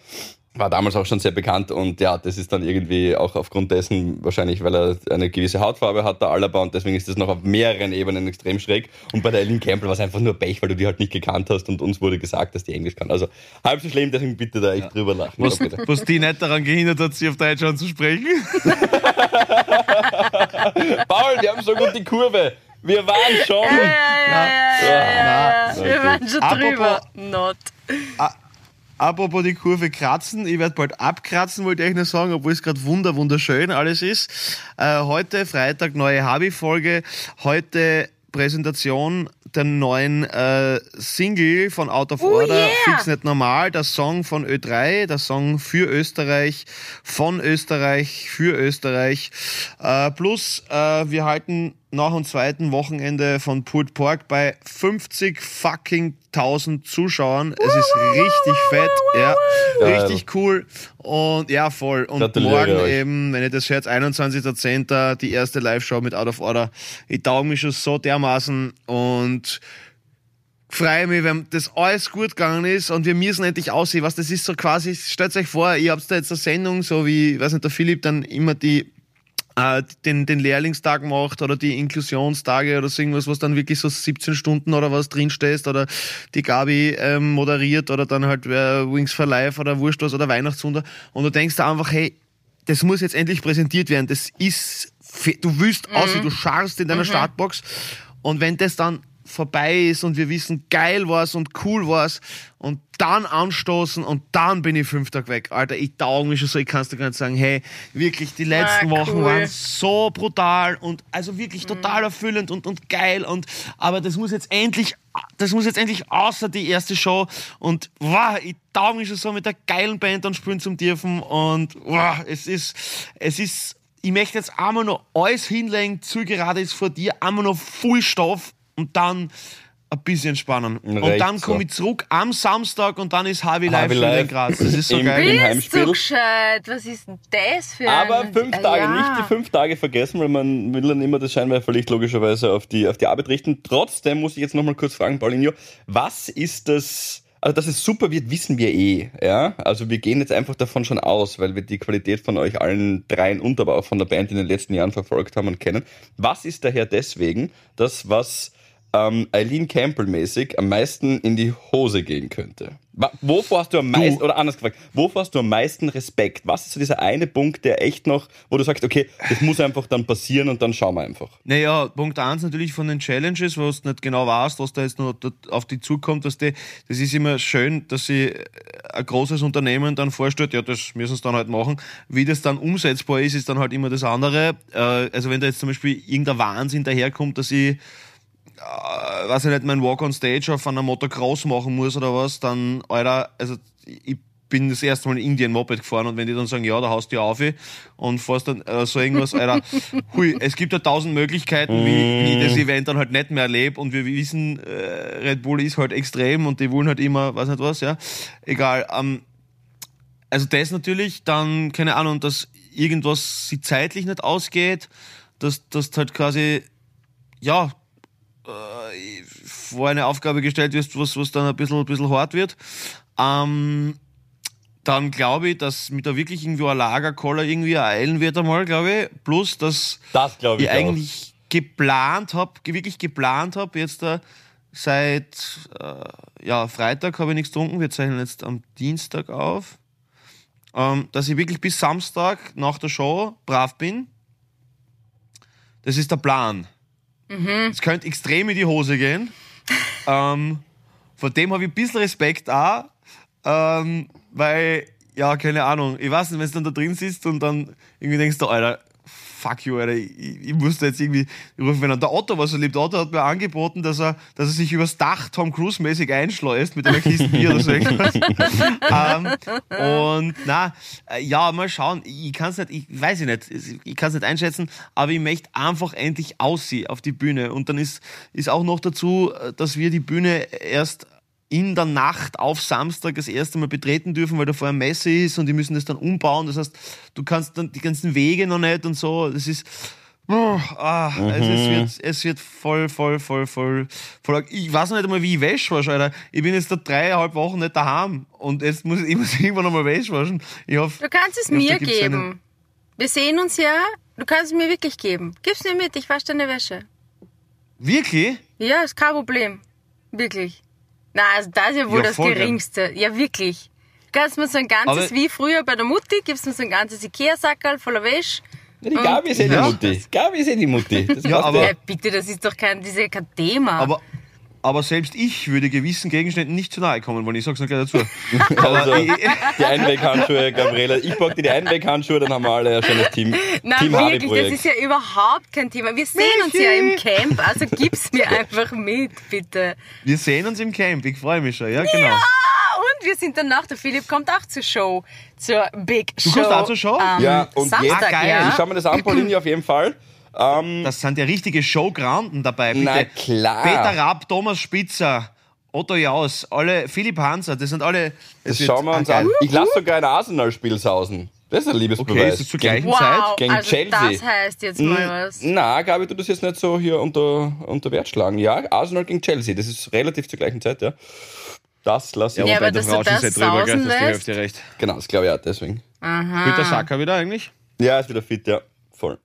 [SPEAKER 2] war damals auch schon sehr bekannt und ja, das ist dann irgendwie auch aufgrund dessen, wahrscheinlich weil er eine gewisse Hautfarbe hat, der Alaba und deswegen ist das noch auf mehreren Ebenen extrem schräg und bei der Aline Campbell war es einfach nur Pech, weil du die halt nicht gekannt hast und uns wurde gesagt, dass die Englisch kann. Also halb so schlimm, deswegen bitte da echt drüber lachen.
[SPEAKER 4] Was,
[SPEAKER 2] Ja, bitte.
[SPEAKER 4] was die nicht daran gehindert hat, sie auf Deutsch anzusprechen.
[SPEAKER 2] Paul, wir haben so gut die Kurve. Wir waren schon.
[SPEAKER 3] Ja, ja, ja, ja, Wir waren schon
[SPEAKER 4] Apropos-
[SPEAKER 3] drüber. Not.
[SPEAKER 4] Apropos die Kurve kratzen, ich werde bald abkratzen, wollte ich euch nur sagen, obwohl es gerade wunder, wunderschön alles ist. Äh, heute, Freitag, neue Habi-Folge. Heute Präsentation der neuen äh, Single von Out of
[SPEAKER 3] Oh
[SPEAKER 4] Order,
[SPEAKER 3] yeah!
[SPEAKER 4] Fix nicht normal, der Song von Ö3, der Song für Österreich, von Österreich, für Österreich. Äh, plus, äh, wir halten nach dem zweiten Wochenende von Put Pork bei 50 fucking 1000 Zuschauern. Es ist richtig fett, ja,
[SPEAKER 2] Geil.
[SPEAKER 4] richtig cool und ja, voll. Und morgen
[SPEAKER 2] euch.
[SPEAKER 4] eben, wenn ihr das hört, 21.10. die erste Live-Show mit Out of Order. Ich tauge mich schon so dermaßen und freue mich, wenn das alles gut gegangen ist und wir müssen endlich aussehen. Was das ist so quasi, stellt euch vor, ihr habt da jetzt eine Sendung, so wie, weiß nicht, der Philipp dann immer die äh, den, den Lehrlingstag macht oder die Inklusionstage oder so irgendwas, was dann wirklich so 17 Stunden oder was drinstehst oder die Gabi ähm, moderiert oder dann halt äh, Wings for Life oder Wurscht was oder Weihnachtswunder. Und du denkst da einfach, hey, das muss jetzt endlich präsentiert werden. Das ist, du willst aussehen, du scharst in deiner Startbox. Und wenn das dann vorbei ist und wir wissen, geil war's und cool war's und dann anstoßen und dann bin ich fünf Tage weg. Alter, ich tauge mich schon so, ich kann's dir gar nicht sagen, hey, wirklich, die letzten
[SPEAKER 3] Ah,
[SPEAKER 4] Wochen
[SPEAKER 3] cool.
[SPEAKER 4] waren so brutal und also wirklich total erfüllend und, und geil und aber das muss jetzt endlich das muss jetzt endlich außer die erste Show und wow, ich tauge mich schon so mit der geilen Band dann spielen zum dürfen und wow, es ist es ist ich möchte jetzt einmal noch alles hinlegen, zu gerade ist vor dir, einmal noch Full Stoff und dann ein bisschen entspannen. Und
[SPEAKER 2] Recht
[SPEAKER 4] dann
[SPEAKER 2] so.
[SPEAKER 4] komme ich zurück am Samstag und dann ist Harvey Live
[SPEAKER 2] Harvey
[SPEAKER 4] wieder in
[SPEAKER 2] Live
[SPEAKER 4] Graz. Das ist so
[SPEAKER 2] im-
[SPEAKER 4] geil.
[SPEAKER 2] im
[SPEAKER 3] Bist
[SPEAKER 2] Heimspiel.
[SPEAKER 3] du gescheit? Was ist denn das für
[SPEAKER 2] Aber
[SPEAKER 3] ein...
[SPEAKER 2] fünf
[SPEAKER 3] Äh,
[SPEAKER 2] Tage,
[SPEAKER 3] ja.
[SPEAKER 2] nicht die fünf Tage vergessen, weil man will dann immer das Scheinwerferlicht logischerweise auf die, auf die Arbeit richten. Trotzdem muss ich jetzt nochmal kurz fragen, Paulinho, was ist das, also dass es super wird, wissen wir eh, ja? Also wir gehen jetzt einfach davon schon aus, weil wir die Qualität von euch allen dreien und aber auch von der Band in den letzten Jahren verfolgt haben und kennen. Was ist daher deswegen das, was ähm, Eileen Campbell-mäßig am meisten in die Hose gehen könnte? Wovor hast du am meisten, oder anders gefragt, wovor hast du am meisten Respekt? Was ist so dieser eine Punkt, der echt noch, wo du sagst, okay, das muss einfach dann passieren und dann schauen wir einfach.
[SPEAKER 4] Naja, Punkt eins natürlich von den Challenges, wo du nicht genau weißt, was da jetzt noch auf die zukommt. Dass die, das ist immer schön, dass sie äh, ein großes Unternehmen dann vorstellt, ja, das müssen sie dann halt machen. Wie das dann umsetzbar ist, ist dann halt immer das andere. Äh, also wenn da jetzt zum Beispiel irgendein Wahnsinn daherkommt, dass ich äh, weiß ich nicht, mein Walk on Stage auf einer Motocross machen muss oder was, dann, Alter, also ich bin das erste Mal in Indien Moped gefahren und wenn die dann sagen, ja, da haust du auf und fährst dann äh, so irgendwas, Alter, hui, es gibt ja tausend Möglichkeiten, wie, wie ich das Event dann halt nicht mehr erlebe und wir wissen, äh, Red Bull ist halt extrem und die wollen halt immer, weiß nicht was, ja, egal, ähm, also das natürlich, dann, keine Ahnung, dass irgendwas sie zeitlich nicht ausgeht, dass das halt quasi, ja, äh, vor eine Aufgabe gestellt wirst, was, was dann ein bisschen, ein bisschen hart wird. Ähm, dann glaube ich, dass mit da wirklich irgendwie ein Lagerkoller irgendwie ereilen wird einmal, glaube ich. Plus, dass
[SPEAKER 2] Das
[SPEAKER 4] ich
[SPEAKER 2] ich
[SPEAKER 4] eigentlich geplant habe, wirklich geplant habe, jetzt da seit äh, ja, Freitag habe ich nichts getrunken, wir zeichnen jetzt am Dienstag auf, ähm, dass ich wirklich bis Samstag nach der Show brav bin. Das ist der Plan. Es könnte extrem in die Hose gehen. ähm, vor dem habe ich ein bisschen Respekt auch, ähm, weil, ja, keine Ahnung, ich weiß nicht, wenn du dann da drin sitzt und dann irgendwie denkst du, Alter, fuck you, Alter, ich, ich musste jetzt irgendwie rufen, wenn er der Otto was er liebt. Der Otto hat mir angeboten, dass er, dass er sich übers Dach Tom Cruise-mäßig einschleust mit einer Kiste Bier oder so irgendwas. ähm, und na, äh, ja, mal schauen. Ich kann es nicht, ich weiß ich nicht, ich kann es nicht einschätzen, aber ich möchte einfach endlich aussehen auf die Bühne. Und dann ist, ist auch noch dazu, äh, dass wir die Bühne erst in der Nacht auf Samstag das erste Mal betreten dürfen, weil da vorher Messe ist und die müssen das dann umbauen. Das heißt, du kannst dann die ganzen Wege noch nicht und so. Das ist. Oh, ah,
[SPEAKER 2] Mhm.
[SPEAKER 4] also es, wird, es wird voll, voll, voll, voll, voll. Ich weiß noch nicht einmal, wie ich Wäsche wasche, Alter. Ich bin jetzt da dreieinhalb Wochen nicht daheim und jetzt muss ich muss irgendwann nochmal Wäsche waschen. Ich hoffe,
[SPEAKER 3] Du kannst es mir
[SPEAKER 4] gibt's
[SPEAKER 3] geben.
[SPEAKER 4] eine-
[SPEAKER 3] Wir sehen uns ja. Du kannst es mir wirklich geben. Gib's mir mit, ich wasche deine Wäsche.
[SPEAKER 4] wirklich?
[SPEAKER 3] Ja, ist kein Problem. Wirklich. Na, also das ist ja wohl
[SPEAKER 4] Ja,
[SPEAKER 3] das
[SPEAKER 4] voll gern.
[SPEAKER 3] Geringste. Ja, wirklich. Gibst mir so ein ganzes,
[SPEAKER 4] Aber-
[SPEAKER 3] wie früher bei der Mutti, gibst mir so ein ganzes Ikea-Sackerl voller Wäsche.
[SPEAKER 2] Ja, die Gabi ist eh die
[SPEAKER 4] Ja.
[SPEAKER 2] Mutti. Gabi ist eh die Mutti. Das
[SPEAKER 4] Ja, aber-.
[SPEAKER 3] Ja, bitte, das ist doch kein, das ist ja kein Thema.
[SPEAKER 4] Aber, aber selbst ich würde gewissen Gegenständen nicht zu nahe kommen, weil ich sag's noch gleich dazu.
[SPEAKER 2] Also, die Einweghandschuhe, Gabriele. Ich pack dir die Einweghandschuhe, dann haben wir alle ein schönes Team.
[SPEAKER 3] Nein,
[SPEAKER 2] Team
[SPEAKER 3] wirklich, das ist ja überhaupt kein Thema. Wir sehen uns ja im Camp, also gib's mir einfach mit, bitte.
[SPEAKER 4] Wir sehen uns im Camp, ich freue mich schon, ja, genau.
[SPEAKER 3] Ah, und wir sind danach, der Philipp kommt auch zur Show, zur Big Show.
[SPEAKER 4] kommst auch zur Show?
[SPEAKER 3] Am
[SPEAKER 2] Ja, und
[SPEAKER 3] Samstag,
[SPEAKER 2] jetzt-
[SPEAKER 4] Ah, geil.
[SPEAKER 3] ja.
[SPEAKER 2] Ich schau mir das an, Pauline, auf jeden Fall. Ähm,
[SPEAKER 4] Das sind ja richtige Showgranden dabei. Bitte.
[SPEAKER 2] Na klar.
[SPEAKER 4] Peter Raab, Thomas Spitzer, Otto Jaus, alle, Philipp Hanser, das sind alle.
[SPEAKER 2] das
[SPEAKER 4] wird-
[SPEAKER 2] schauen wir uns an. Ich lasse sogar ein Arsenal-Spiel sausen. Das ist ein
[SPEAKER 4] Okay,
[SPEAKER 2] Liebesbeweis.
[SPEAKER 4] ist es zur gleichen
[SPEAKER 3] Wow,
[SPEAKER 4] Zeit?
[SPEAKER 2] Gegen
[SPEAKER 3] also
[SPEAKER 2] Chelsea.
[SPEAKER 3] das heißt jetzt mal was.
[SPEAKER 2] Na, Gabi, du das jetzt nicht so hier unter, unter Wert schlagen. Ja, Arsenal gegen Chelsea, das ist relativ zur gleichen Zeit, ja. Das lasse ich.
[SPEAKER 3] Ja, aber
[SPEAKER 4] da
[SPEAKER 3] dass du
[SPEAKER 4] rauschen
[SPEAKER 3] das
[SPEAKER 4] sie drüber, gell, das ist die? Hälfte recht.
[SPEAKER 2] Genau, das glaube ich auch, deswegen.
[SPEAKER 4] Spielt der Saka wieder eigentlich?
[SPEAKER 2] Ja, ist wieder fit, ja. Voll.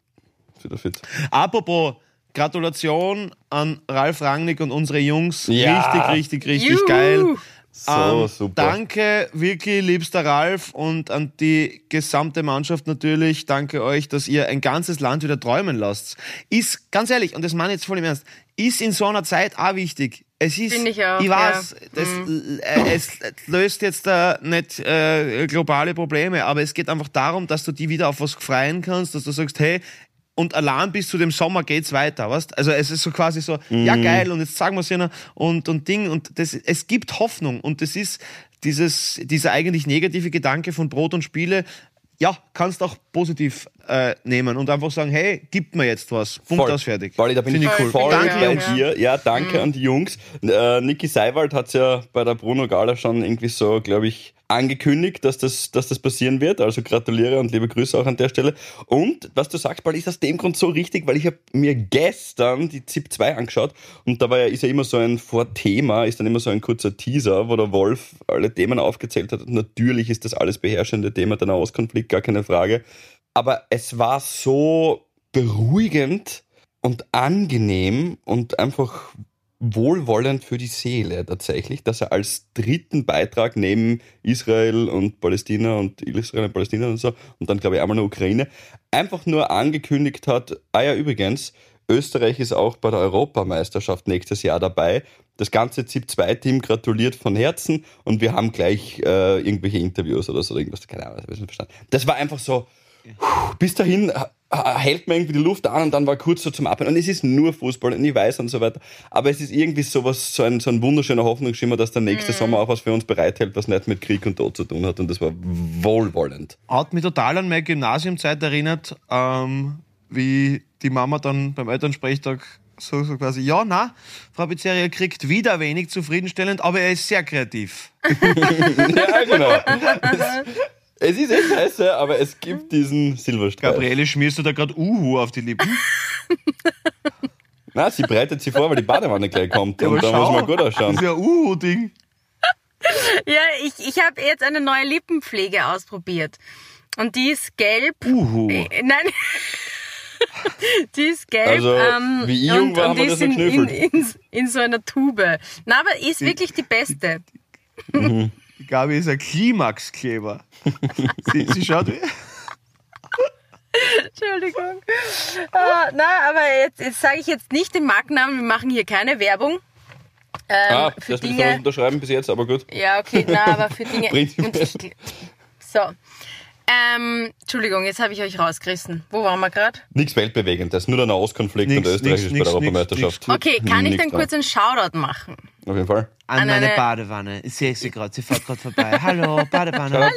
[SPEAKER 2] Wieder fit.
[SPEAKER 4] Apropos, Gratulation an Ralf Rangnick und unsere Jungs.
[SPEAKER 2] Ja.
[SPEAKER 4] Richtig, richtig, richtig
[SPEAKER 3] Juhu.
[SPEAKER 4] geil.
[SPEAKER 2] So,
[SPEAKER 4] Ähm,
[SPEAKER 2] super.
[SPEAKER 4] Danke, wirklich, liebster Ralf und an die gesamte Mannschaft natürlich. Danke euch, dass ihr ein ganzes Land wieder träumen lasst. Ist, ganz ehrlich, und das meine ich jetzt voll im Ernst, ist in so einer Zeit auch wichtig. Es ist,
[SPEAKER 3] Finde ich auch,
[SPEAKER 4] weiß,
[SPEAKER 3] ja.
[SPEAKER 4] das, äh, es löst jetzt da nicht äh, globale Probleme, aber es geht einfach darum, dass du die wieder auf was freuen kannst, dass du sagst, hey, und allein bis zu dem Sommer geht's weiter, weißt? Also es ist so quasi so, ja geil, und jetzt sagen wir es ja und, und Ding, und das, es gibt Hoffnung, und das ist dieses, dieser eigentlich negative Gedanke von Brot und Spiele, ja, kannst auch positiv äh, nehmen und einfach sagen, hey, gib mir jetzt was. Punkt
[SPEAKER 2] Voll.
[SPEAKER 4] aus, fertig.
[SPEAKER 2] Pauli, da bin
[SPEAKER 4] Find
[SPEAKER 2] ich
[SPEAKER 3] Voll,
[SPEAKER 2] voll
[SPEAKER 3] finde ich
[SPEAKER 2] bei
[SPEAKER 3] ja.
[SPEAKER 2] dir. Ja, danke an die Jungs. Äh, Niki Seiwald hat ja bei der Bruno Gala schon irgendwie so, glaube ich, angekündigt, dass das, dass das passieren wird. Also gratuliere und liebe Grüße auch an der Stelle. Und was du sagst, Pauli, ist aus dem Grund so richtig, weil ich habe mir gestern die ZIP 2 angeschaut und da war ja, ist ja immer so ein Vorthema, ist dann immer so ein kurzer Teaser, wo der Wolf alle Themen aufgezählt hat. Und natürlich ist das alles beherrschende Thema der Nahostkonflikt, gar keine Frage. Aber es war so beruhigend und angenehm und einfach wohlwollend für die Seele tatsächlich, dass er als dritten Beitrag neben Israel und Palästina und Israel und Palästina und so und dann glaube ich einmal noch Ukraine einfach nur angekündigt hat, ah ja übrigens, Österreich ist auch bei der Europameisterschaft nächstes Jahr dabei. Das ganze ZIP-2-Team gratuliert von Herzen und wir haben gleich äh, irgendwelche Interviews oder so, irgendwas, keine Ahnung, das hab ich nicht verstanden. Das war einfach so, bis dahin äh, hält man irgendwie die Luft an und dann war kurz so zum Abhören. Und es ist nur Fußball und ich weiß und so weiter. Aber es ist irgendwie sowas, so ein, so ein wunderschöner Hoffnungsschimmer, dass der nächste Sommer auch was für uns bereithält, was nicht mit Krieg und Tod zu tun hat. Und das war wohlwollend.
[SPEAKER 4] Hat mich total an meine Gymnasiumzeit erinnert, ähm, wie die Mama dann beim Elternsprechtag so, so quasi, ja, na, Frau Pizzeria kriegt wieder wenig zufriedenstellend, aber er ist sehr kreativ.
[SPEAKER 2] ja, genau. Es, ist echt scheiße, aber es gibt diesen Silberstreif.
[SPEAKER 4] Gabriele, schmierst du da gerade Uhu auf die Lippen?
[SPEAKER 2] Na, sie bereitet sie vor, weil die Badewanne gleich kommt.
[SPEAKER 4] Ja,
[SPEAKER 2] und
[SPEAKER 4] aber
[SPEAKER 2] da muss man gut
[SPEAKER 4] Das
[SPEAKER 2] ausschauen.
[SPEAKER 4] ist ja ein Uhu-Ding.
[SPEAKER 3] Ja, ich, ich habe jetzt eine neue Lippenpflege ausprobiert. Und die ist gelb.
[SPEAKER 4] Uhu.
[SPEAKER 3] Äh, Nein. die ist gelb.
[SPEAKER 2] Also,
[SPEAKER 3] ähm,
[SPEAKER 2] wie ich jung
[SPEAKER 3] und,
[SPEAKER 2] war,
[SPEAKER 3] und die
[SPEAKER 2] das
[SPEAKER 3] ist in, in, in, in so einer Tube. Na, aber ist wirklich die beste.
[SPEAKER 4] Die Gabi ist ein Klimaxkleber. sie, sie schaut wie...
[SPEAKER 3] Entschuldigung. Ah, na, aber jetzt, jetzt sage ich jetzt nicht den Markennamen. Wir machen hier keine Werbung. Ähm,
[SPEAKER 2] Ah,
[SPEAKER 3] für
[SPEAKER 2] das
[SPEAKER 3] Dinge.
[SPEAKER 2] unterschreiben bis jetzt, aber gut.
[SPEAKER 3] Ja, okay, na, aber für Dinge. Und ich, so. Ähm, Entschuldigung, jetzt habe ich euch rausgerissen. Wo waren wir gerade?
[SPEAKER 2] Nichts Weltbewegendes, nur der Nahostkonflikt
[SPEAKER 4] Nix,
[SPEAKER 2] und Österreich
[SPEAKER 4] nix,
[SPEAKER 2] ist bei
[SPEAKER 4] nix,
[SPEAKER 2] der Europameisterschaft.
[SPEAKER 4] nix,
[SPEAKER 3] Okay, kann ich dann kurz einen Shoutout machen?
[SPEAKER 2] Auf jeden Fall.
[SPEAKER 4] An,
[SPEAKER 3] An
[SPEAKER 4] meine
[SPEAKER 3] eine-
[SPEAKER 4] Badewanne. Ich sehe sie gerade, sie fährt gerade vorbei. Hallo, Badewanne.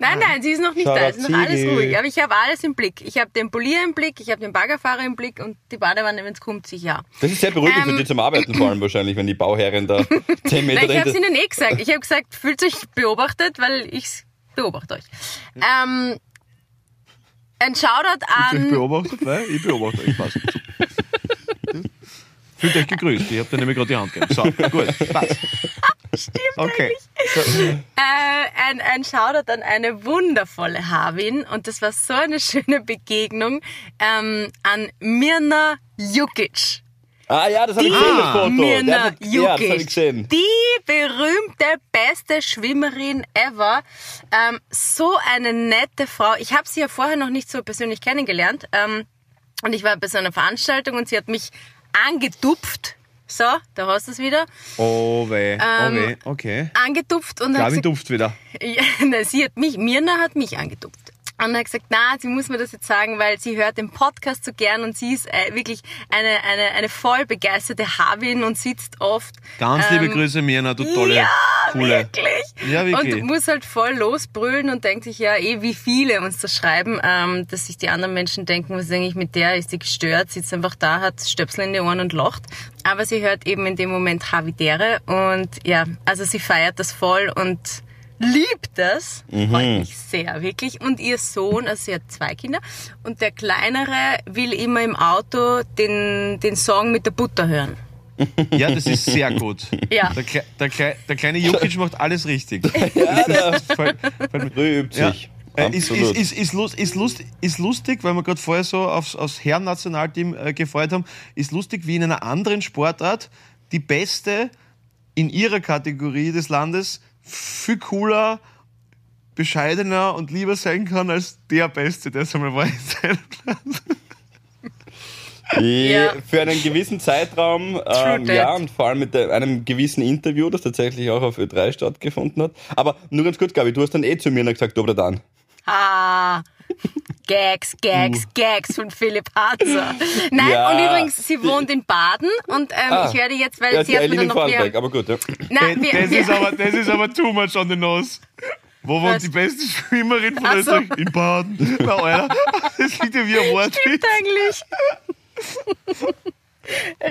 [SPEAKER 3] Nein, nein, sie ist noch nicht
[SPEAKER 2] Shoutout
[SPEAKER 3] da. Es ist noch alles ruhig. Aber ich habe alles im Blick. Ich habe den Polier im Blick, ich habe den Baggerfahrer im Blick und die Badewanne, wenn es kommt, sicher.
[SPEAKER 2] Das ist sehr beruhigend für
[SPEAKER 3] Ähm.
[SPEAKER 2] dich zum Arbeiten vor allem wahrscheinlich, wenn die Bauherrin da 10 Meter
[SPEAKER 3] Nein, ich habe es. Ihnen eh gesagt. Ich habe gesagt, fühlt euch beobachtet, weil ich beobachte euch. Ähm, ein Shoutout
[SPEAKER 4] Ich
[SPEAKER 3] an...
[SPEAKER 4] beobachtet, weil ich beobachte euch fast. Fühlt euch gegrüßt. Ich habe dir nämlich gerade die Hand gegeben. So, gut, passt.
[SPEAKER 3] Stimmt
[SPEAKER 4] Okay.
[SPEAKER 3] Äh, ein, ein Shoutout an eine wundervolle Havin und das war so eine schöne Begegnung ähm, an Mirna Jukic.
[SPEAKER 2] Ah ja, das habe ich gesehen, das Foto.
[SPEAKER 3] Mirna
[SPEAKER 2] hat- ja, das habe ich gesehen.
[SPEAKER 3] Die berühmte, beste Schwimmerin ever. Ähm, so eine nette Frau. Ich habe sie ja vorher noch nicht so persönlich kennengelernt. Ähm, und ich war bei so einer Veranstaltung und sie hat mich angetupft. So, da hast du es wieder.
[SPEAKER 4] Oh weh, oh
[SPEAKER 3] Ähm,
[SPEAKER 4] weh, okay.
[SPEAKER 3] Angetupft und hat
[SPEAKER 4] Gabi duft wieder.
[SPEAKER 3] ja, nein, sie hat mich, Mirna hat mich angetupft. Und hat gesagt, na, sie muss mir das jetzt sagen, weil sie hört den Podcast so gern und sie ist äh, wirklich eine, eine, eine voll begeisterte Havin und sitzt oft.
[SPEAKER 4] Ganz
[SPEAKER 3] ähm,
[SPEAKER 4] liebe Grüße, Mirna, du tolle,
[SPEAKER 3] ja,
[SPEAKER 4] coole.
[SPEAKER 3] wirklich.
[SPEAKER 4] Ja, wirklich.
[SPEAKER 3] Und muss halt voll losbrüllen und denkt sich, ja, eh, wie viele uns das schreiben, ähm, dass sich die anderen Menschen denken, was ist eigentlich mit der, ist die gestört, sitzt einfach da, hat Stöpsel in die Ohren und lacht. Aber sie hört eben in dem Moment Havidere und ja, also sie feiert das voll und liebt das, freut mich sehr, wirklich. Und ihr Sohn, also sie hat zwei Kinder, und der Kleinere will immer im Auto den, den Song mit der Butter hören.
[SPEAKER 4] Ja, das ist sehr gut.
[SPEAKER 3] Ja.
[SPEAKER 4] Der, Kle der, Kle der kleine Jukic macht alles richtig.
[SPEAKER 2] Ja, der
[SPEAKER 4] Voll- voll-
[SPEAKER 2] früh übt
[SPEAKER 4] Ja.
[SPEAKER 2] sich.
[SPEAKER 4] Äh, Ist, ist,
[SPEAKER 2] Absolut.
[SPEAKER 4] ist, ist, lust, ist, lust, ist lustig, weil wir gerade vorher so aufs, aufs Herren-Nationalteam äh, gefreut haben, ist lustig, wie in einer anderen Sportart die Beste in ihrer Kategorie des Landes viel cooler, bescheidener und lieber sein kann als der Beste, der es einmal war in seinem Land.
[SPEAKER 3] Ja.
[SPEAKER 2] Für einen gewissen Zeitraum, ähm, ja, und vor allem mit der- einem gewissen Interview, das tatsächlich auch auf Ö3 stattgefunden hat. Aber nur ganz kurz, Gabi, du hast dann eh zu mir gesagt, ob oder dann.
[SPEAKER 3] Ah, Gags, Gags, Gags von Philipp Harzer. Nein,
[SPEAKER 2] Ja.
[SPEAKER 3] und übrigens, sie wohnt in Baden und ähm,
[SPEAKER 2] Ah.
[SPEAKER 3] ich werde jetzt, weil
[SPEAKER 2] Ja,
[SPEAKER 3] sie hat mir dann
[SPEAKER 2] in
[SPEAKER 3] noch... Wir,
[SPEAKER 2] aber gut, ja.
[SPEAKER 3] nein, wir,
[SPEAKER 4] Das
[SPEAKER 3] wir,
[SPEAKER 4] ist, aber, das ist aber too much on the nose. Wo wohnt die beste Schwimmerin von
[SPEAKER 3] Ach so.
[SPEAKER 4] Österreich? In Baden. Na, Alter, das liegt ja wie ein Wort.
[SPEAKER 3] eigentlich.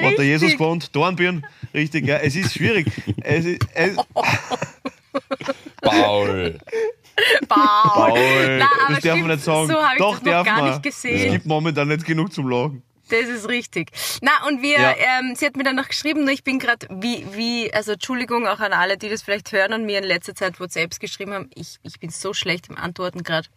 [SPEAKER 4] Wo der. Jesus wohnt, Dornbirn. Richtig, ja. Es ist schwierig. Es ist, es,
[SPEAKER 2] Paul.
[SPEAKER 3] Paul.
[SPEAKER 4] Paul,
[SPEAKER 3] Nein, aber
[SPEAKER 4] das darf man nicht sagen.
[SPEAKER 3] So habe ich
[SPEAKER 4] Doch,
[SPEAKER 3] das noch gar
[SPEAKER 4] man.
[SPEAKER 3] nicht gesehen.
[SPEAKER 4] Es gibt momentan nicht genug zum Lachen.
[SPEAKER 3] Das ist richtig. Na und wir,
[SPEAKER 4] Ja.
[SPEAKER 3] ähm, sie hat mir dann noch geschrieben, nur ich bin gerade wie, wie, also Entschuldigung auch an alle, die das vielleicht hören und mir in letzter Zeit WhatsApps geschrieben haben. Ich, ich bin so schlecht im Antworten gerade.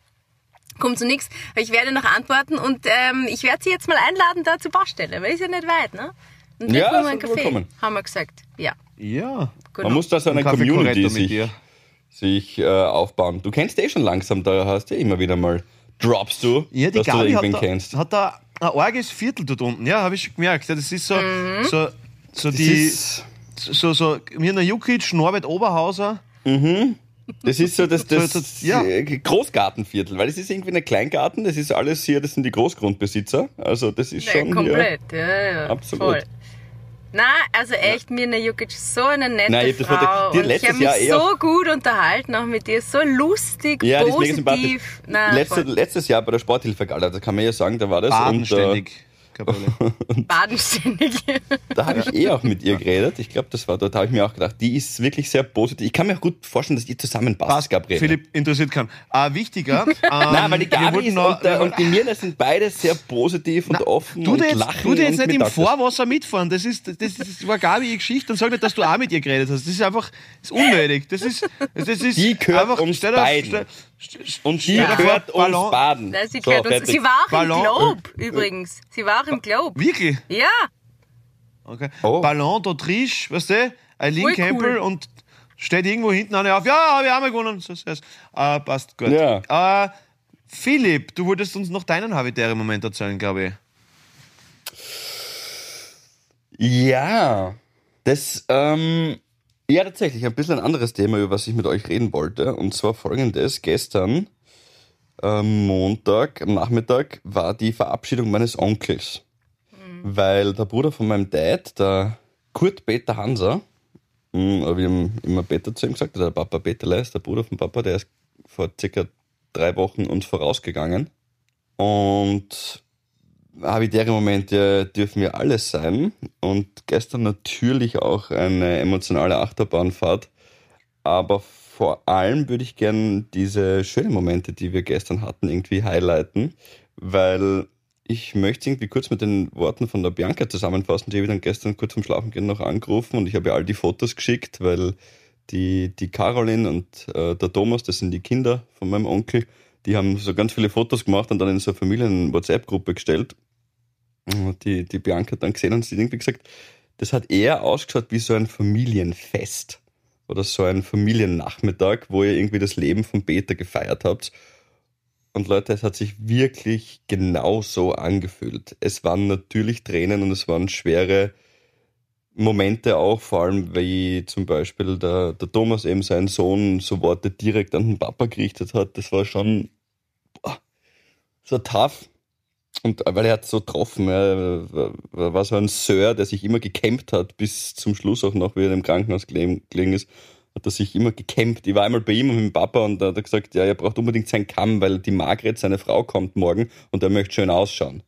[SPEAKER 3] Kommt zu nichts. Ich werde noch antworten und ähm, ich werde sie jetzt mal einladen da zur Baustelle, weil ist ja nicht weit, ne? Und
[SPEAKER 2] Ja,
[SPEAKER 3] trinken wir mal einen Kaffee,
[SPEAKER 2] willkommen.
[SPEAKER 3] haben wir gesagt. Ja,
[SPEAKER 4] Ja.
[SPEAKER 3] genau.
[SPEAKER 2] Man muss da so eine
[SPEAKER 4] Ein Kaffee
[SPEAKER 2] Community sich,
[SPEAKER 4] dir.
[SPEAKER 2] Sich äh, aufbauen. Du kennst eh schon langsam, da hast du eh immer wieder mal, droppst du,
[SPEAKER 4] Ja, die
[SPEAKER 2] dass du
[SPEAKER 4] Gabi
[SPEAKER 2] irgendwen
[SPEAKER 4] hat da,
[SPEAKER 2] kennst.
[SPEAKER 4] hat da ein arges Viertel dort unten. Ja, habe ich schon gemerkt. Ja, das ist so,
[SPEAKER 3] Mhm.
[SPEAKER 4] so, so
[SPEAKER 2] Das
[SPEAKER 4] die,
[SPEAKER 2] ist,
[SPEAKER 4] so, so, Mirna Jukic, Norbert Oberhauser.
[SPEAKER 2] das ist so das, das
[SPEAKER 4] So, so, ja.
[SPEAKER 2] äh, Großgartenviertel, weil das ist irgendwie ein Kleingarten, das ist alles hier, das sind die Großgrundbesitzer. Also das ist
[SPEAKER 3] Ja,
[SPEAKER 2] schon hier.
[SPEAKER 3] komplett, ja, ja,
[SPEAKER 2] Absolut.
[SPEAKER 3] voll. Na, also echt, Mirna Jukic, so eine nette
[SPEAKER 2] Nein, ich das
[SPEAKER 3] Frau.
[SPEAKER 2] Die
[SPEAKER 3] und ich
[SPEAKER 2] letztes
[SPEAKER 3] habe mich
[SPEAKER 2] Jahr eher-
[SPEAKER 3] so gut unterhalten, auch mit dir, so lustig,
[SPEAKER 2] Ja,
[SPEAKER 3] positiv. Na,
[SPEAKER 2] Letzte, letztes Jahr bei der Sporthilfegala, da kann man ja sagen, da war das. Und,
[SPEAKER 4] Badenständig. Gabriele.
[SPEAKER 3] Badenständig.
[SPEAKER 2] äh, da habe ich eh auch mit ihr geredet. Ich glaube, das war dort, da habe ich mir auch gedacht, die ist wirklich sehr positiv. Ich kann mir auch gut vorstellen, dass ihr zusammenpasst,
[SPEAKER 4] Was
[SPEAKER 2] Gabriele.
[SPEAKER 4] Philipp interessiert kann. Äh, wichtiger. Ähm,
[SPEAKER 2] Nein, weil die Gabi
[SPEAKER 4] noch-
[SPEAKER 2] und, der, und die Mirna sind beide sehr positiv und offen
[SPEAKER 4] Du
[SPEAKER 2] und
[SPEAKER 4] dir jetzt,
[SPEAKER 2] lachen.
[SPEAKER 4] du dir jetzt
[SPEAKER 2] und
[SPEAKER 4] nicht im. Vorwasser mitfahren. Das, ist, das, das war Gabi ihre Geschichte und sag nicht, dass du auch mit ihr geredet hast. Das ist einfach das ist unnötig. Das ist, das ist
[SPEAKER 2] Die gehört
[SPEAKER 4] einfach,
[SPEAKER 2] uns
[SPEAKER 4] stell
[SPEAKER 2] beiden.
[SPEAKER 4] stell-
[SPEAKER 2] Und die
[SPEAKER 4] Stell dir
[SPEAKER 2] gehört uns
[SPEAKER 4] Ballon-
[SPEAKER 2] baden.
[SPEAKER 3] Nein, sie,
[SPEAKER 2] So,
[SPEAKER 3] uns, sie war auch
[SPEAKER 4] Ballon-
[SPEAKER 3] im Globe, übrigens. Sie war auch im Globe.
[SPEAKER 4] Wirklich?
[SPEAKER 3] Ja,
[SPEAKER 4] Okay.
[SPEAKER 2] Oh.
[SPEAKER 4] Ballon d'Autriche, weißt du? Eileen
[SPEAKER 3] Voll
[SPEAKER 4] Campbell
[SPEAKER 3] cool.
[SPEAKER 4] und steht irgendwo hinten eine auf. Ja, habe ich auch mal gewonnen. So, so, so. Äh, passt gut.
[SPEAKER 2] Ja.
[SPEAKER 4] Äh, Philipp, du wolltest uns noch deinen habitären Moment erzählen, glaube ich.
[SPEAKER 2] Ja, das, ähm, ja, tatsächlich, ein bisschen ein anderes Thema, über was ich mit euch reden wollte. Und zwar folgendes: Gestern am Montag, am Nachmittag, war die Verabschiedung meines Onkels. Weil der Bruder von meinem Dad, der Kurt Peter Hanser, mh, wir haben immer Peter zu ihm gesagt, der Papa Peterle ist der Bruder von Papa, der ist vor circa drei Wochen uns vorausgegangen. Und habitäre Momente dürfen ja alles sein. Und gestern natürlich auch eine emotionale Achterbahnfahrt. Aber vor allem würde ich gern diese schönen Momente, die wir gestern hatten, irgendwie highlighten, weil ich möchte irgendwie kurz mit den Worten von der Bianca zusammenfassen. Die habe ich dann gestern kurz vom Schlafengehen noch angerufen und ich habe ihr all die Fotos geschickt, weil die, die Caroline und äh, der Thomas, das sind die Kinder von meinem Onkel, die haben so ganz viele Fotos gemacht und dann in so eine Familien-WhatsApp-Gruppe gestellt. Die, die Bianca hat dann gesehen und sie hat irgendwie gesagt, das hat eher ausgeschaut wie so ein Familienfest oder so ein Familiennachmittag, wo ihr irgendwie das Leben von Peter gefeiert habt. Und Leute, es hat sich wirklich genau so angefühlt. Es waren natürlich Tränen und es waren schwere Momente auch, vor allem wie zum Beispiel der, der Thomas eben seinen Sohn so Worte direkt an den Papa gerichtet hat. Das war schon boah, so tough. Und weil er hat so getroffen, er war so ein Sir, der sich immer gekämpft hat, bis zum Schluss auch noch, wie er im Krankenhaus gelegen ist, hat er sich immer gekämpft. Ich war einmal bei ihm und mit dem Papa und da hat er gesagt, ja, er braucht unbedingt seinen Kamm, weil die Margret, seine Frau, kommt morgen und er möchte schön ausschauen.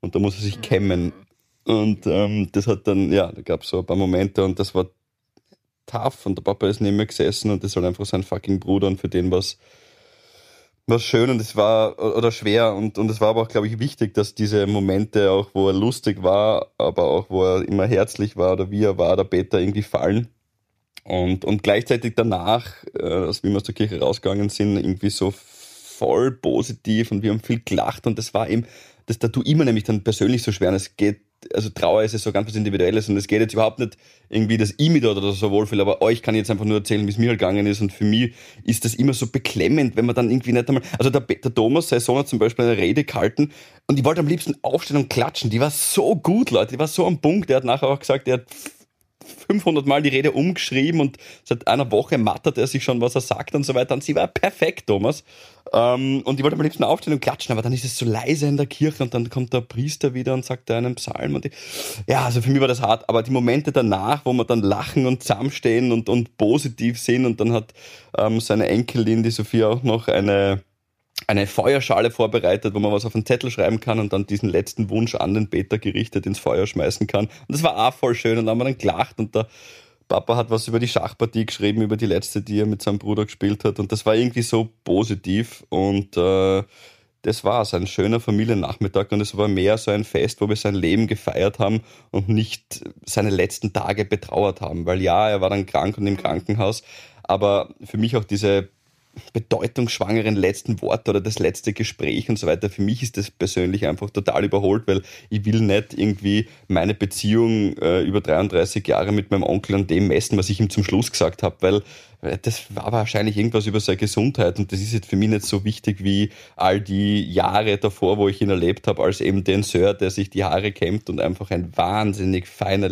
[SPEAKER 2] Und da muss er sich kämmen. Und ähm, das hat dann, ja, da gab es so ein paar Momente und das war tough und der Papa ist neben mir gesessen und das war einfach sein fucking Bruder und für den war es was schön und es war oder schwer und, und es war aber auch, glaube ich, wichtig, dass diese Momente auch, wo er lustig war, aber auch wo er immer herzlich war oder wie er war, der Peter irgendwie fallen. Und, und gleichzeitig danach, äh, als wir aus der Kirche rausgegangen sind, irgendwie so voll positiv und wir haben viel gelacht und das war eben, das da du immer nämlich dann persönlich so schwer und es geht also Trauer ist ja so ganz was Individuelles und es geht jetzt überhaupt nicht irgendwie, dass ich mich dort oder so wohlfühle, aber euch kann ich jetzt einfach nur erzählen, wie es mir halt gegangen ist und für mich ist das immer so beklemmend, wenn man dann irgendwie nicht einmal, also der, der Thomas, sein Sohn hat zum Beispiel eine Rede gehalten und ich wollte am liebsten aufstehen und klatschen, die war so gut, Leute, die war so am Punkt, der hat nachher auch gesagt, er hat 500 Mal die Rede umgeschrieben und seit einer Woche mattert er sich schon, was er sagt und so weiter. Und sie war perfekt, Thomas. Ähm, und ich wollte am liebsten aufstehen und klatschen, aber dann ist es so leise in der Kirche und dann kommt der Priester wieder und sagt einen Psalm. Und ich, ja, also für mich war das hart. Aber die Momente danach, wo wir dann lachen und zusammenstehen und, und positiv sind und dann hat ähm, seine Enkelin, die Sophia, auch noch eine eine Feuerschale vorbereitet, wo man was auf einen Zettel schreiben kann und dann diesen letzten Wunsch an den Peter gerichtet ins Feuer schmeißen kann. Und das war auch voll schön und dann haben wir dann gelacht und der Papa hat was über die Schachpartie geschrieben, über die letzte, die er mit seinem Bruder gespielt hat und das war irgendwie so positiv und äh, das war es, ein schöner Familiennachmittag und es war mehr so ein Fest, wo wir sein Leben gefeiert haben und nicht seine letzten Tage betrauert haben, weil ja, er war dann krank und im Krankenhaus, aber für mich auch diese bedeutungsschwangeren letzten Worte oder das letzte Gespräch und so weiter. Für mich ist das persönlich einfach total überholt, weil ich will nicht irgendwie meine Beziehung äh, über 33 Jahre mit meinem Onkel an dem messen, was ich ihm zum Schluss gesagt habe, weil äh, das war wahrscheinlich irgendwas über seine Gesundheit und das ist jetzt für mich nicht so wichtig wie all die Jahre davor, wo ich ihn erlebt habe, als eben den Sir, der sich die Haare kämmt und einfach ein wahnsinnig feiner,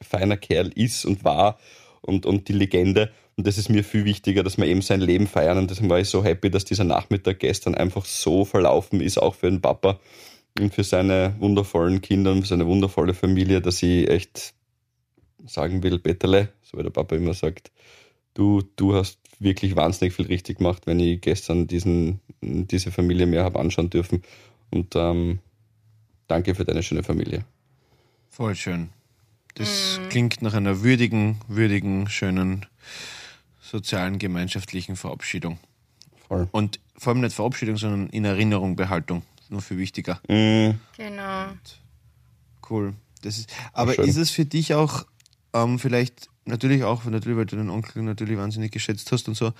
[SPEAKER 2] feiner Kerl ist und war und, und die Legende. Und das ist mir viel wichtiger, dass wir eben sein Leben feiern. Und deswegen war ich so happy, dass dieser Nachmittag gestern einfach so verlaufen ist, auch für den Papa und für seine wundervollen Kinder und für seine wundervolle Familie, dass ich echt sagen will, Betterle, so wie der Papa immer sagt, du, du hast wirklich wahnsinnig viel richtig gemacht, wenn ich gestern diesen, diese Familie mir habe anschauen dürfen. Und ähm, danke für deine schöne Familie.
[SPEAKER 4] Voll schön. Das mhm. klingt nach einer würdigen, würdigen, schönen sozialen, gemeinschaftlichen Verabschiedung. Voll. Und vor allem nicht Verabschiedung, sondern in Erinnerung Behaltung. Nur viel wichtiger.
[SPEAKER 3] Mhm. Genau.
[SPEAKER 4] Cool. Das ist, aber ist es für dich auch ähm, vielleicht, natürlich auch, natürlich, weil du den Onkel natürlich wahnsinnig geschätzt hast und so,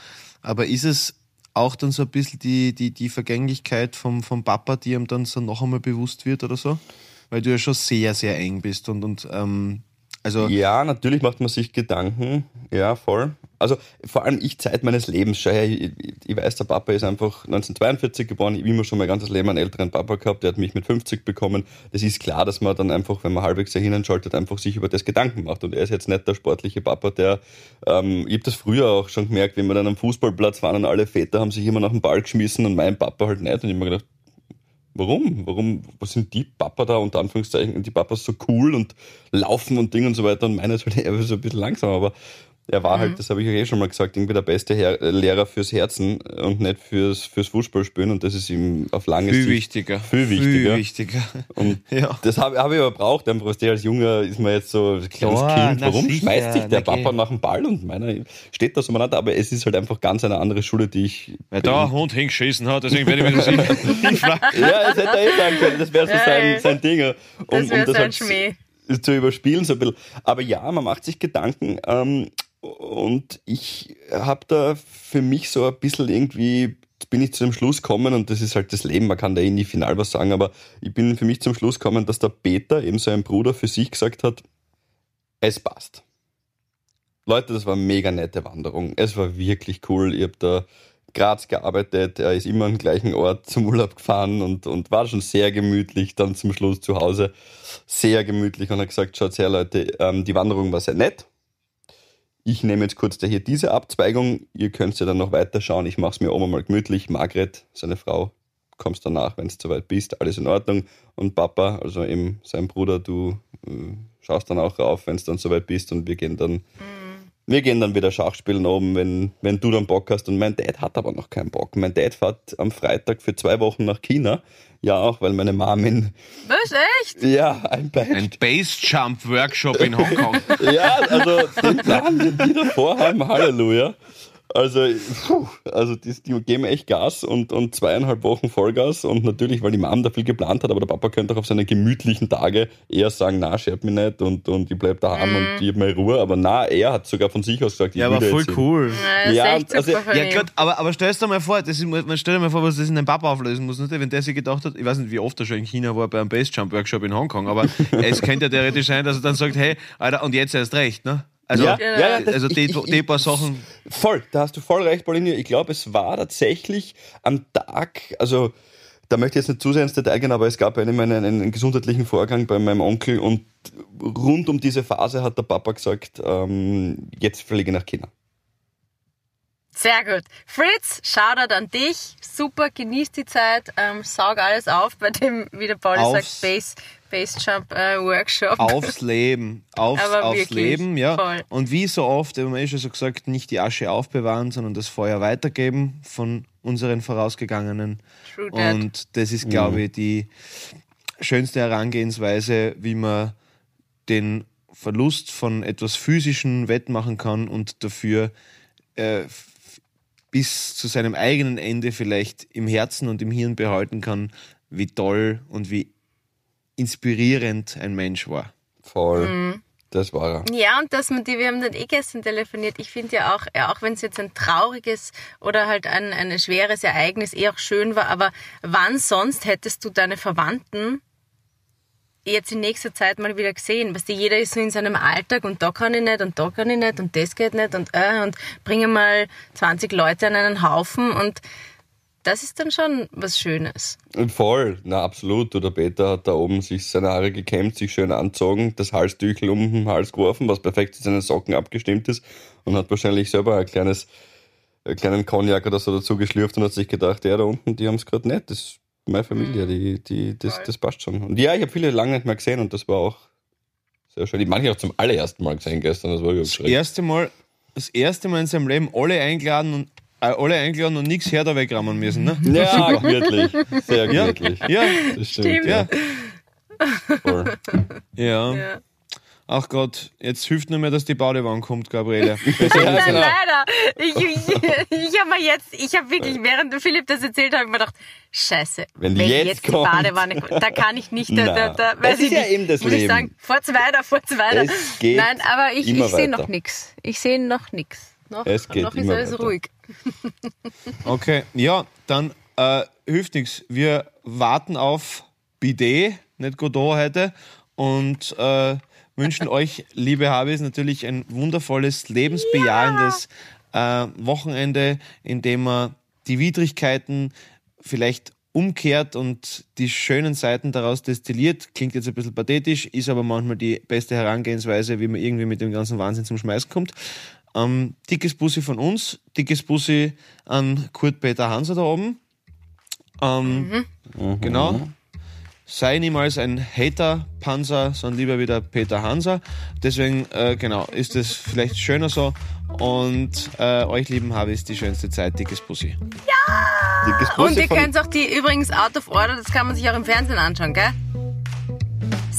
[SPEAKER 4] aber ist es auch dann so ein bisschen die, die, die Vergänglichkeit vom, vom Papa, die ihm dann so noch einmal bewusst wird oder so? Weil du ja schon sehr, sehr eng bist und, und ähm, also.
[SPEAKER 2] Ja, natürlich macht man sich Gedanken, ja, voll. Also vor allem ich Zeit meines Lebens. Schau her, ich, ich weiß, der Papa ist einfach 1942 geboren. Ich habe immer schon mein ganzes Leben einen älteren Papa gehabt. Der hat mich mit 50 bekommen. Das ist klar, dass man dann einfach, wenn man halbwegs dahin schaltet, einfach sich über das Gedanken macht. Und er ist jetzt nicht der sportliche Papa, der, ähm, ich habe das früher auch schon gemerkt, wenn wir dann am Fußballplatz waren und alle Väter haben sich immer nach dem Ball geschmissen und mein Papa halt nicht. Und ich habe mir gedacht, warum? Warum, was sind die Papa da unter Anführungszeichen, die Papas so cool und laufen und Ding und so weiter und meine ist halt eher so ein bisschen langsam, aber er war halt, das habe ich euch eh schon mal gesagt, irgendwie der beste Her Lehrer fürs Herzen und nicht fürs, fürs Fußballspielen und das ist ihm auf lange
[SPEAKER 4] Viel
[SPEAKER 2] Sicht
[SPEAKER 4] wichtiger.
[SPEAKER 2] Viel wichtiger.
[SPEAKER 4] Viel wichtiger.
[SPEAKER 2] Und
[SPEAKER 4] Ja.
[SPEAKER 2] das habe hab ich aber braucht, einfach was der als Junger ist man jetzt so ein kleines
[SPEAKER 4] Ja,
[SPEAKER 2] Kind. Warum
[SPEAKER 4] sicher,
[SPEAKER 2] schmeißt sich der. Papa nach dem Ball und meiner steht da so miteinander? Aber es ist halt einfach ganz eine andere Schule, die ich.
[SPEAKER 4] Weil da ein Hund hingeschissen hat, deswegen werde ich mir das hinfragen.
[SPEAKER 2] ja, das hätte er eh sagen können. Das wäre so
[SPEAKER 3] Ja,
[SPEAKER 2] sein, sein Ding. Um,
[SPEAKER 3] Das wäre
[SPEAKER 2] um
[SPEAKER 3] sein
[SPEAKER 2] halt
[SPEAKER 3] Schmäh.
[SPEAKER 2] zu überspielen so ein bisschen. Aber ja, man macht sich Gedanken ähm, und ich habe da für mich so ein bisschen irgendwie bin ich zu dem Schluss gekommen und das ist halt das Leben, man kann da eh nie final was sagen, aber ich bin für mich zum Schluss gekommen, dass der Peter, eben sein Bruder, für sich gesagt hat, es passt. Leute, das war eine mega nette Wanderung. Es war wirklich cool. Ich habe da Graz gearbeitet, er ist immer am gleichen Ort zum Urlaub gefahren und, und war schon sehr gemütlich, dann zum Schluss zu Hause. Sehr gemütlich und hat gesagt, schaut her Leute, ähm, die Wanderung war sehr nett. Ich nehme jetzt kurz hier diese Abzweigung, ihr könnt ja dann noch weiterschauen, ich mache es mir oben mal gemütlich. Margret, seine Frau, kommst danach, wenn du soweit bist, alles in Ordnung. Und Papa, also eben sein Bruder, du äh, schaust dann auch rauf, wenn du dann soweit bist und wir gehen dann wir gehen dann wieder Schach spielen oben, wenn, wenn du dann Bock hast. Und mein Dad hat aber noch keinen Bock. Mein Dad fährt am Freitag für zwei Wochen nach China. Ja, auch, weil meine Mom in,
[SPEAKER 3] Was, echt?
[SPEAKER 2] ja, ein Bad.
[SPEAKER 4] Ein Base-Jump-Workshop in Hongkong.
[SPEAKER 2] Ja, also den Plan, den die davor haben, Halleluja. Also, puh, also die, die geben echt Gas und, und zweieinhalb Wochen Vollgas und natürlich, weil die Mom da viel geplant hat, aber der Papa könnte auch auf seine gemütlichen Tage eher sagen, na, scherb mich nicht und, und ich bleib daheim und ich hab meine Ruhe, aber na, er hat sogar von sich aus gesagt, ich
[SPEAKER 4] Ja, aber
[SPEAKER 2] will
[SPEAKER 4] voll cool.
[SPEAKER 3] Ist
[SPEAKER 2] Ja, also-
[SPEAKER 4] Ja, gut, aber, aber stell dir mal vor, das ist, man stell dir mal vor, was das in deinem Papa auflösen muss. Nicht? Wenn der sich gedacht hat, ich weiß nicht, wie oft er schon in China war bei einem Base-Jump-Workshop in Hongkong, aber es könnte ja theoretisch sein, dass er dann sagt, hey, Alter, und jetzt erst recht, ne? Also,
[SPEAKER 2] Ja, ja, ja, das-
[SPEAKER 4] also die,
[SPEAKER 2] ich- ich-
[SPEAKER 4] die paar Sachen.
[SPEAKER 2] Voll, da hast du voll recht, Pauline. Ich glaube, es war tatsächlich am Tag, also da möchte ich jetzt nicht zu sehr ins Detail gehen, aber es gab einen, einen, einen gesundheitlichen Vorgang bei meinem Onkel und rund um diese Phase hat der Papa gesagt, ähm, jetzt fliege ich nach China.
[SPEAKER 3] Sehr gut. Fritz, Shoutout an dich. Super, genieß die Zeit. Ähm, saug alles auf bei dem, wie der Pauli sagt, Base, Base Jump äh, Workshop.
[SPEAKER 4] Aufs Leben. Aufs,
[SPEAKER 3] Aber
[SPEAKER 4] aufs
[SPEAKER 3] wirklich,
[SPEAKER 4] Leben, ja.
[SPEAKER 3] voll.
[SPEAKER 4] Und wie so oft, haben wir eh schon so gesagt, nicht die Asche aufbewahren, sondern das Feuer weitergeben von unseren Vorausgegangenen.
[SPEAKER 3] True that.
[SPEAKER 4] Und das ist, glaube ich, die schönste Herangehensweise, wie man den Verlust von etwas Physischen wettmachen kann und dafür äh, bis zu seinem eigenen Ende vielleicht im Herzen und im Hirn behalten kann, wie toll und wie inspirierend ein Mensch war.
[SPEAKER 2] Voll.
[SPEAKER 3] Mhm.
[SPEAKER 2] Das war er.
[SPEAKER 3] Ja, und dass man die, wir haben dann eh gestern telefoniert. Ich finde ja auch, ja, auch wenn es jetzt ein trauriges oder halt ein, ein schweres Ereignis eh auch schön war, aber wann sonst hättest du deine Verwandten jetzt in nächster Zeit mal wieder gesehen? Weißt du, jeder ist so in seinem Alltag und da kann ich nicht und da kann ich nicht und das geht nicht und äh, und bringe mal 20 Leute an einen Haufen und das ist dann schon was Schönes.
[SPEAKER 2] Und voll, na absolut. Der Peter hat da oben sich seine Haare gekämmt, sich schön anzogen, das Halstüchel um den Hals geworfen, was perfekt zu seinen Socken abgestimmt ist und hat wahrscheinlich selber ein kleines, einen kleinen Cognac oder so dazu geschlürft und hat sich gedacht, ja, da unten, die haben es gerade nicht. Das ist meine Familie, die, die, das, das passt schon. Und ja, ich habe viele lange nicht mehr gesehen und das war auch sehr schön. Ich manche auch zum allerersten Mal gesehen gestern, das war überhaupt
[SPEAKER 4] Das erste Mal, das erste Mal in seinem Leben alle eingeladen und alle eingeladen und nichts her da wegrammen müssen, ne?
[SPEAKER 2] Ja, gemütlich. Sehr
[SPEAKER 4] Ja,
[SPEAKER 2] gemütlich.
[SPEAKER 4] ja,
[SPEAKER 2] Das stimmt.
[SPEAKER 3] Stimmt.
[SPEAKER 2] Ja.
[SPEAKER 4] ja,
[SPEAKER 2] Voll.
[SPEAKER 4] ja.
[SPEAKER 3] Ja.
[SPEAKER 4] Ach Gott, jetzt hilft nur mehr, dass die Badewanne kommt, Gabriele.
[SPEAKER 3] Nein, leider. Ich, ich, ich habe mir jetzt, ich habe wirklich, während Philipp das erzählt hat, mir gedacht, scheiße,
[SPEAKER 2] Wenn die jetzt
[SPEAKER 3] die
[SPEAKER 2] kommt.
[SPEAKER 3] Badewanne kommt, da kann ich nicht, da, da, da, weiß
[SPEAKER 2] das
[SPEAKER 3] ich
[SPEAKER 2] ist ja
[SPEAKER 3] nicht,
[SPEAKER 2] eben das
[SPEAKER 3] muss ich
[SPEAKER 2] Leben.
[SPEAKER 3] sagen, vor's weiter, vor's weiter.
[SPEAKER 2] Es geht
[SPEAKER 3] Nein, aber ich, ich sehe noch nichts. Ich sehe noch nichts. Noch,
[SPEAKER 2] Es geht
[SPEAKER 3] noch ist
[SPEAKER 2] immer
[SPEAKER 3] alles
[SPEAKER 2] weiter.
[SPEAKER 3] ruhig.
[SPEAKER 4] Okay, ja, dann äh, hilft nichts. Wir warten auf Bidet, nicht Godot heute. und äh, wünschen euch, liebe Habis, natürlich ein wundervolles, lebensbejahendes äh, Wochenende, in dem man die Widrigkeiten vielleicht umkehrt und die schönen Seiten daraus destilliert. Klingt jetzt ein bisschen pathetisch, ist aber manchmal die beste Herangehensweise, wie man irgendwie mit dem ganzen Wahnsinn zum Schmeißen kommt. Ähm, dickes Bussi von uns, dickes Bussi an Kurt-Peter Hanser da oben. Ähm, Genau. Sei niemals ein Hater-Panzer, sondern lieber wieder Peter Hanser. Deswegen, äh, genau, ist es vielleicht schöner so. Und äh, euch lieben Habis die schönste Zeit, dickes Bussi.
[SPEAKER 2] Dickes
[SPEAKER 3] Und
[SPEAKER 2] Bussi
[SPEAKER 3] ihr
[SPEAKER 2] von-
[SPEAKER 3] könnt auch die übrigens Out of Order, das kann man sich auch im Fernsehen anschauen, gell?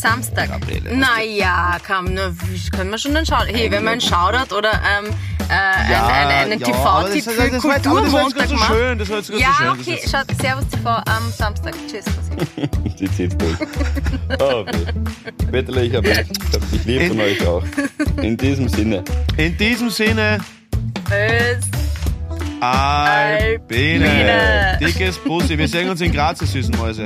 [SPEAKER 3] Samstag.
[SPEAKER 4] Gabriele,
[SPEAKER 3] naja, komm, na, können wir schon dann schauen. Hey, wenn man einen Shoutout oder ähm, äh, einen, einen, einen
[SPEAKER 4] ja,
[SPEAKER 3] TV-Tipp
[SPEAKER 4] das-
[SPEAKER 3] für
[SPEAKER 4] das war jetzt
[SPEAKER 3] Kulturmontag
[SPEAKER 4] ganz so
[SPEAKER 3] macht.
[SPEAKER 4] schön, das war jetzt ganz so
[SPEAKER 3] Ja,
[SPEAKER 4] schön, das
[SPEAKER 3] okay, schaut Servus TV am Samstag. Tschüss.
[SPEAKER 2] Die zieht durch. Oh, weh. Peterle, ich habe ich hab dich lieb von euch auch. In diesem Sinne.
[SPEAKER 4] In diesem Sinne,
[SPEAKER 3] Tschüss.
[SPEAKER 4] Albine.
[SPEAKER 3] Albine.
[SPEAKER 4] Dickes Bussi. Wir sehen uns in Graz, ihr süßen Mäuse.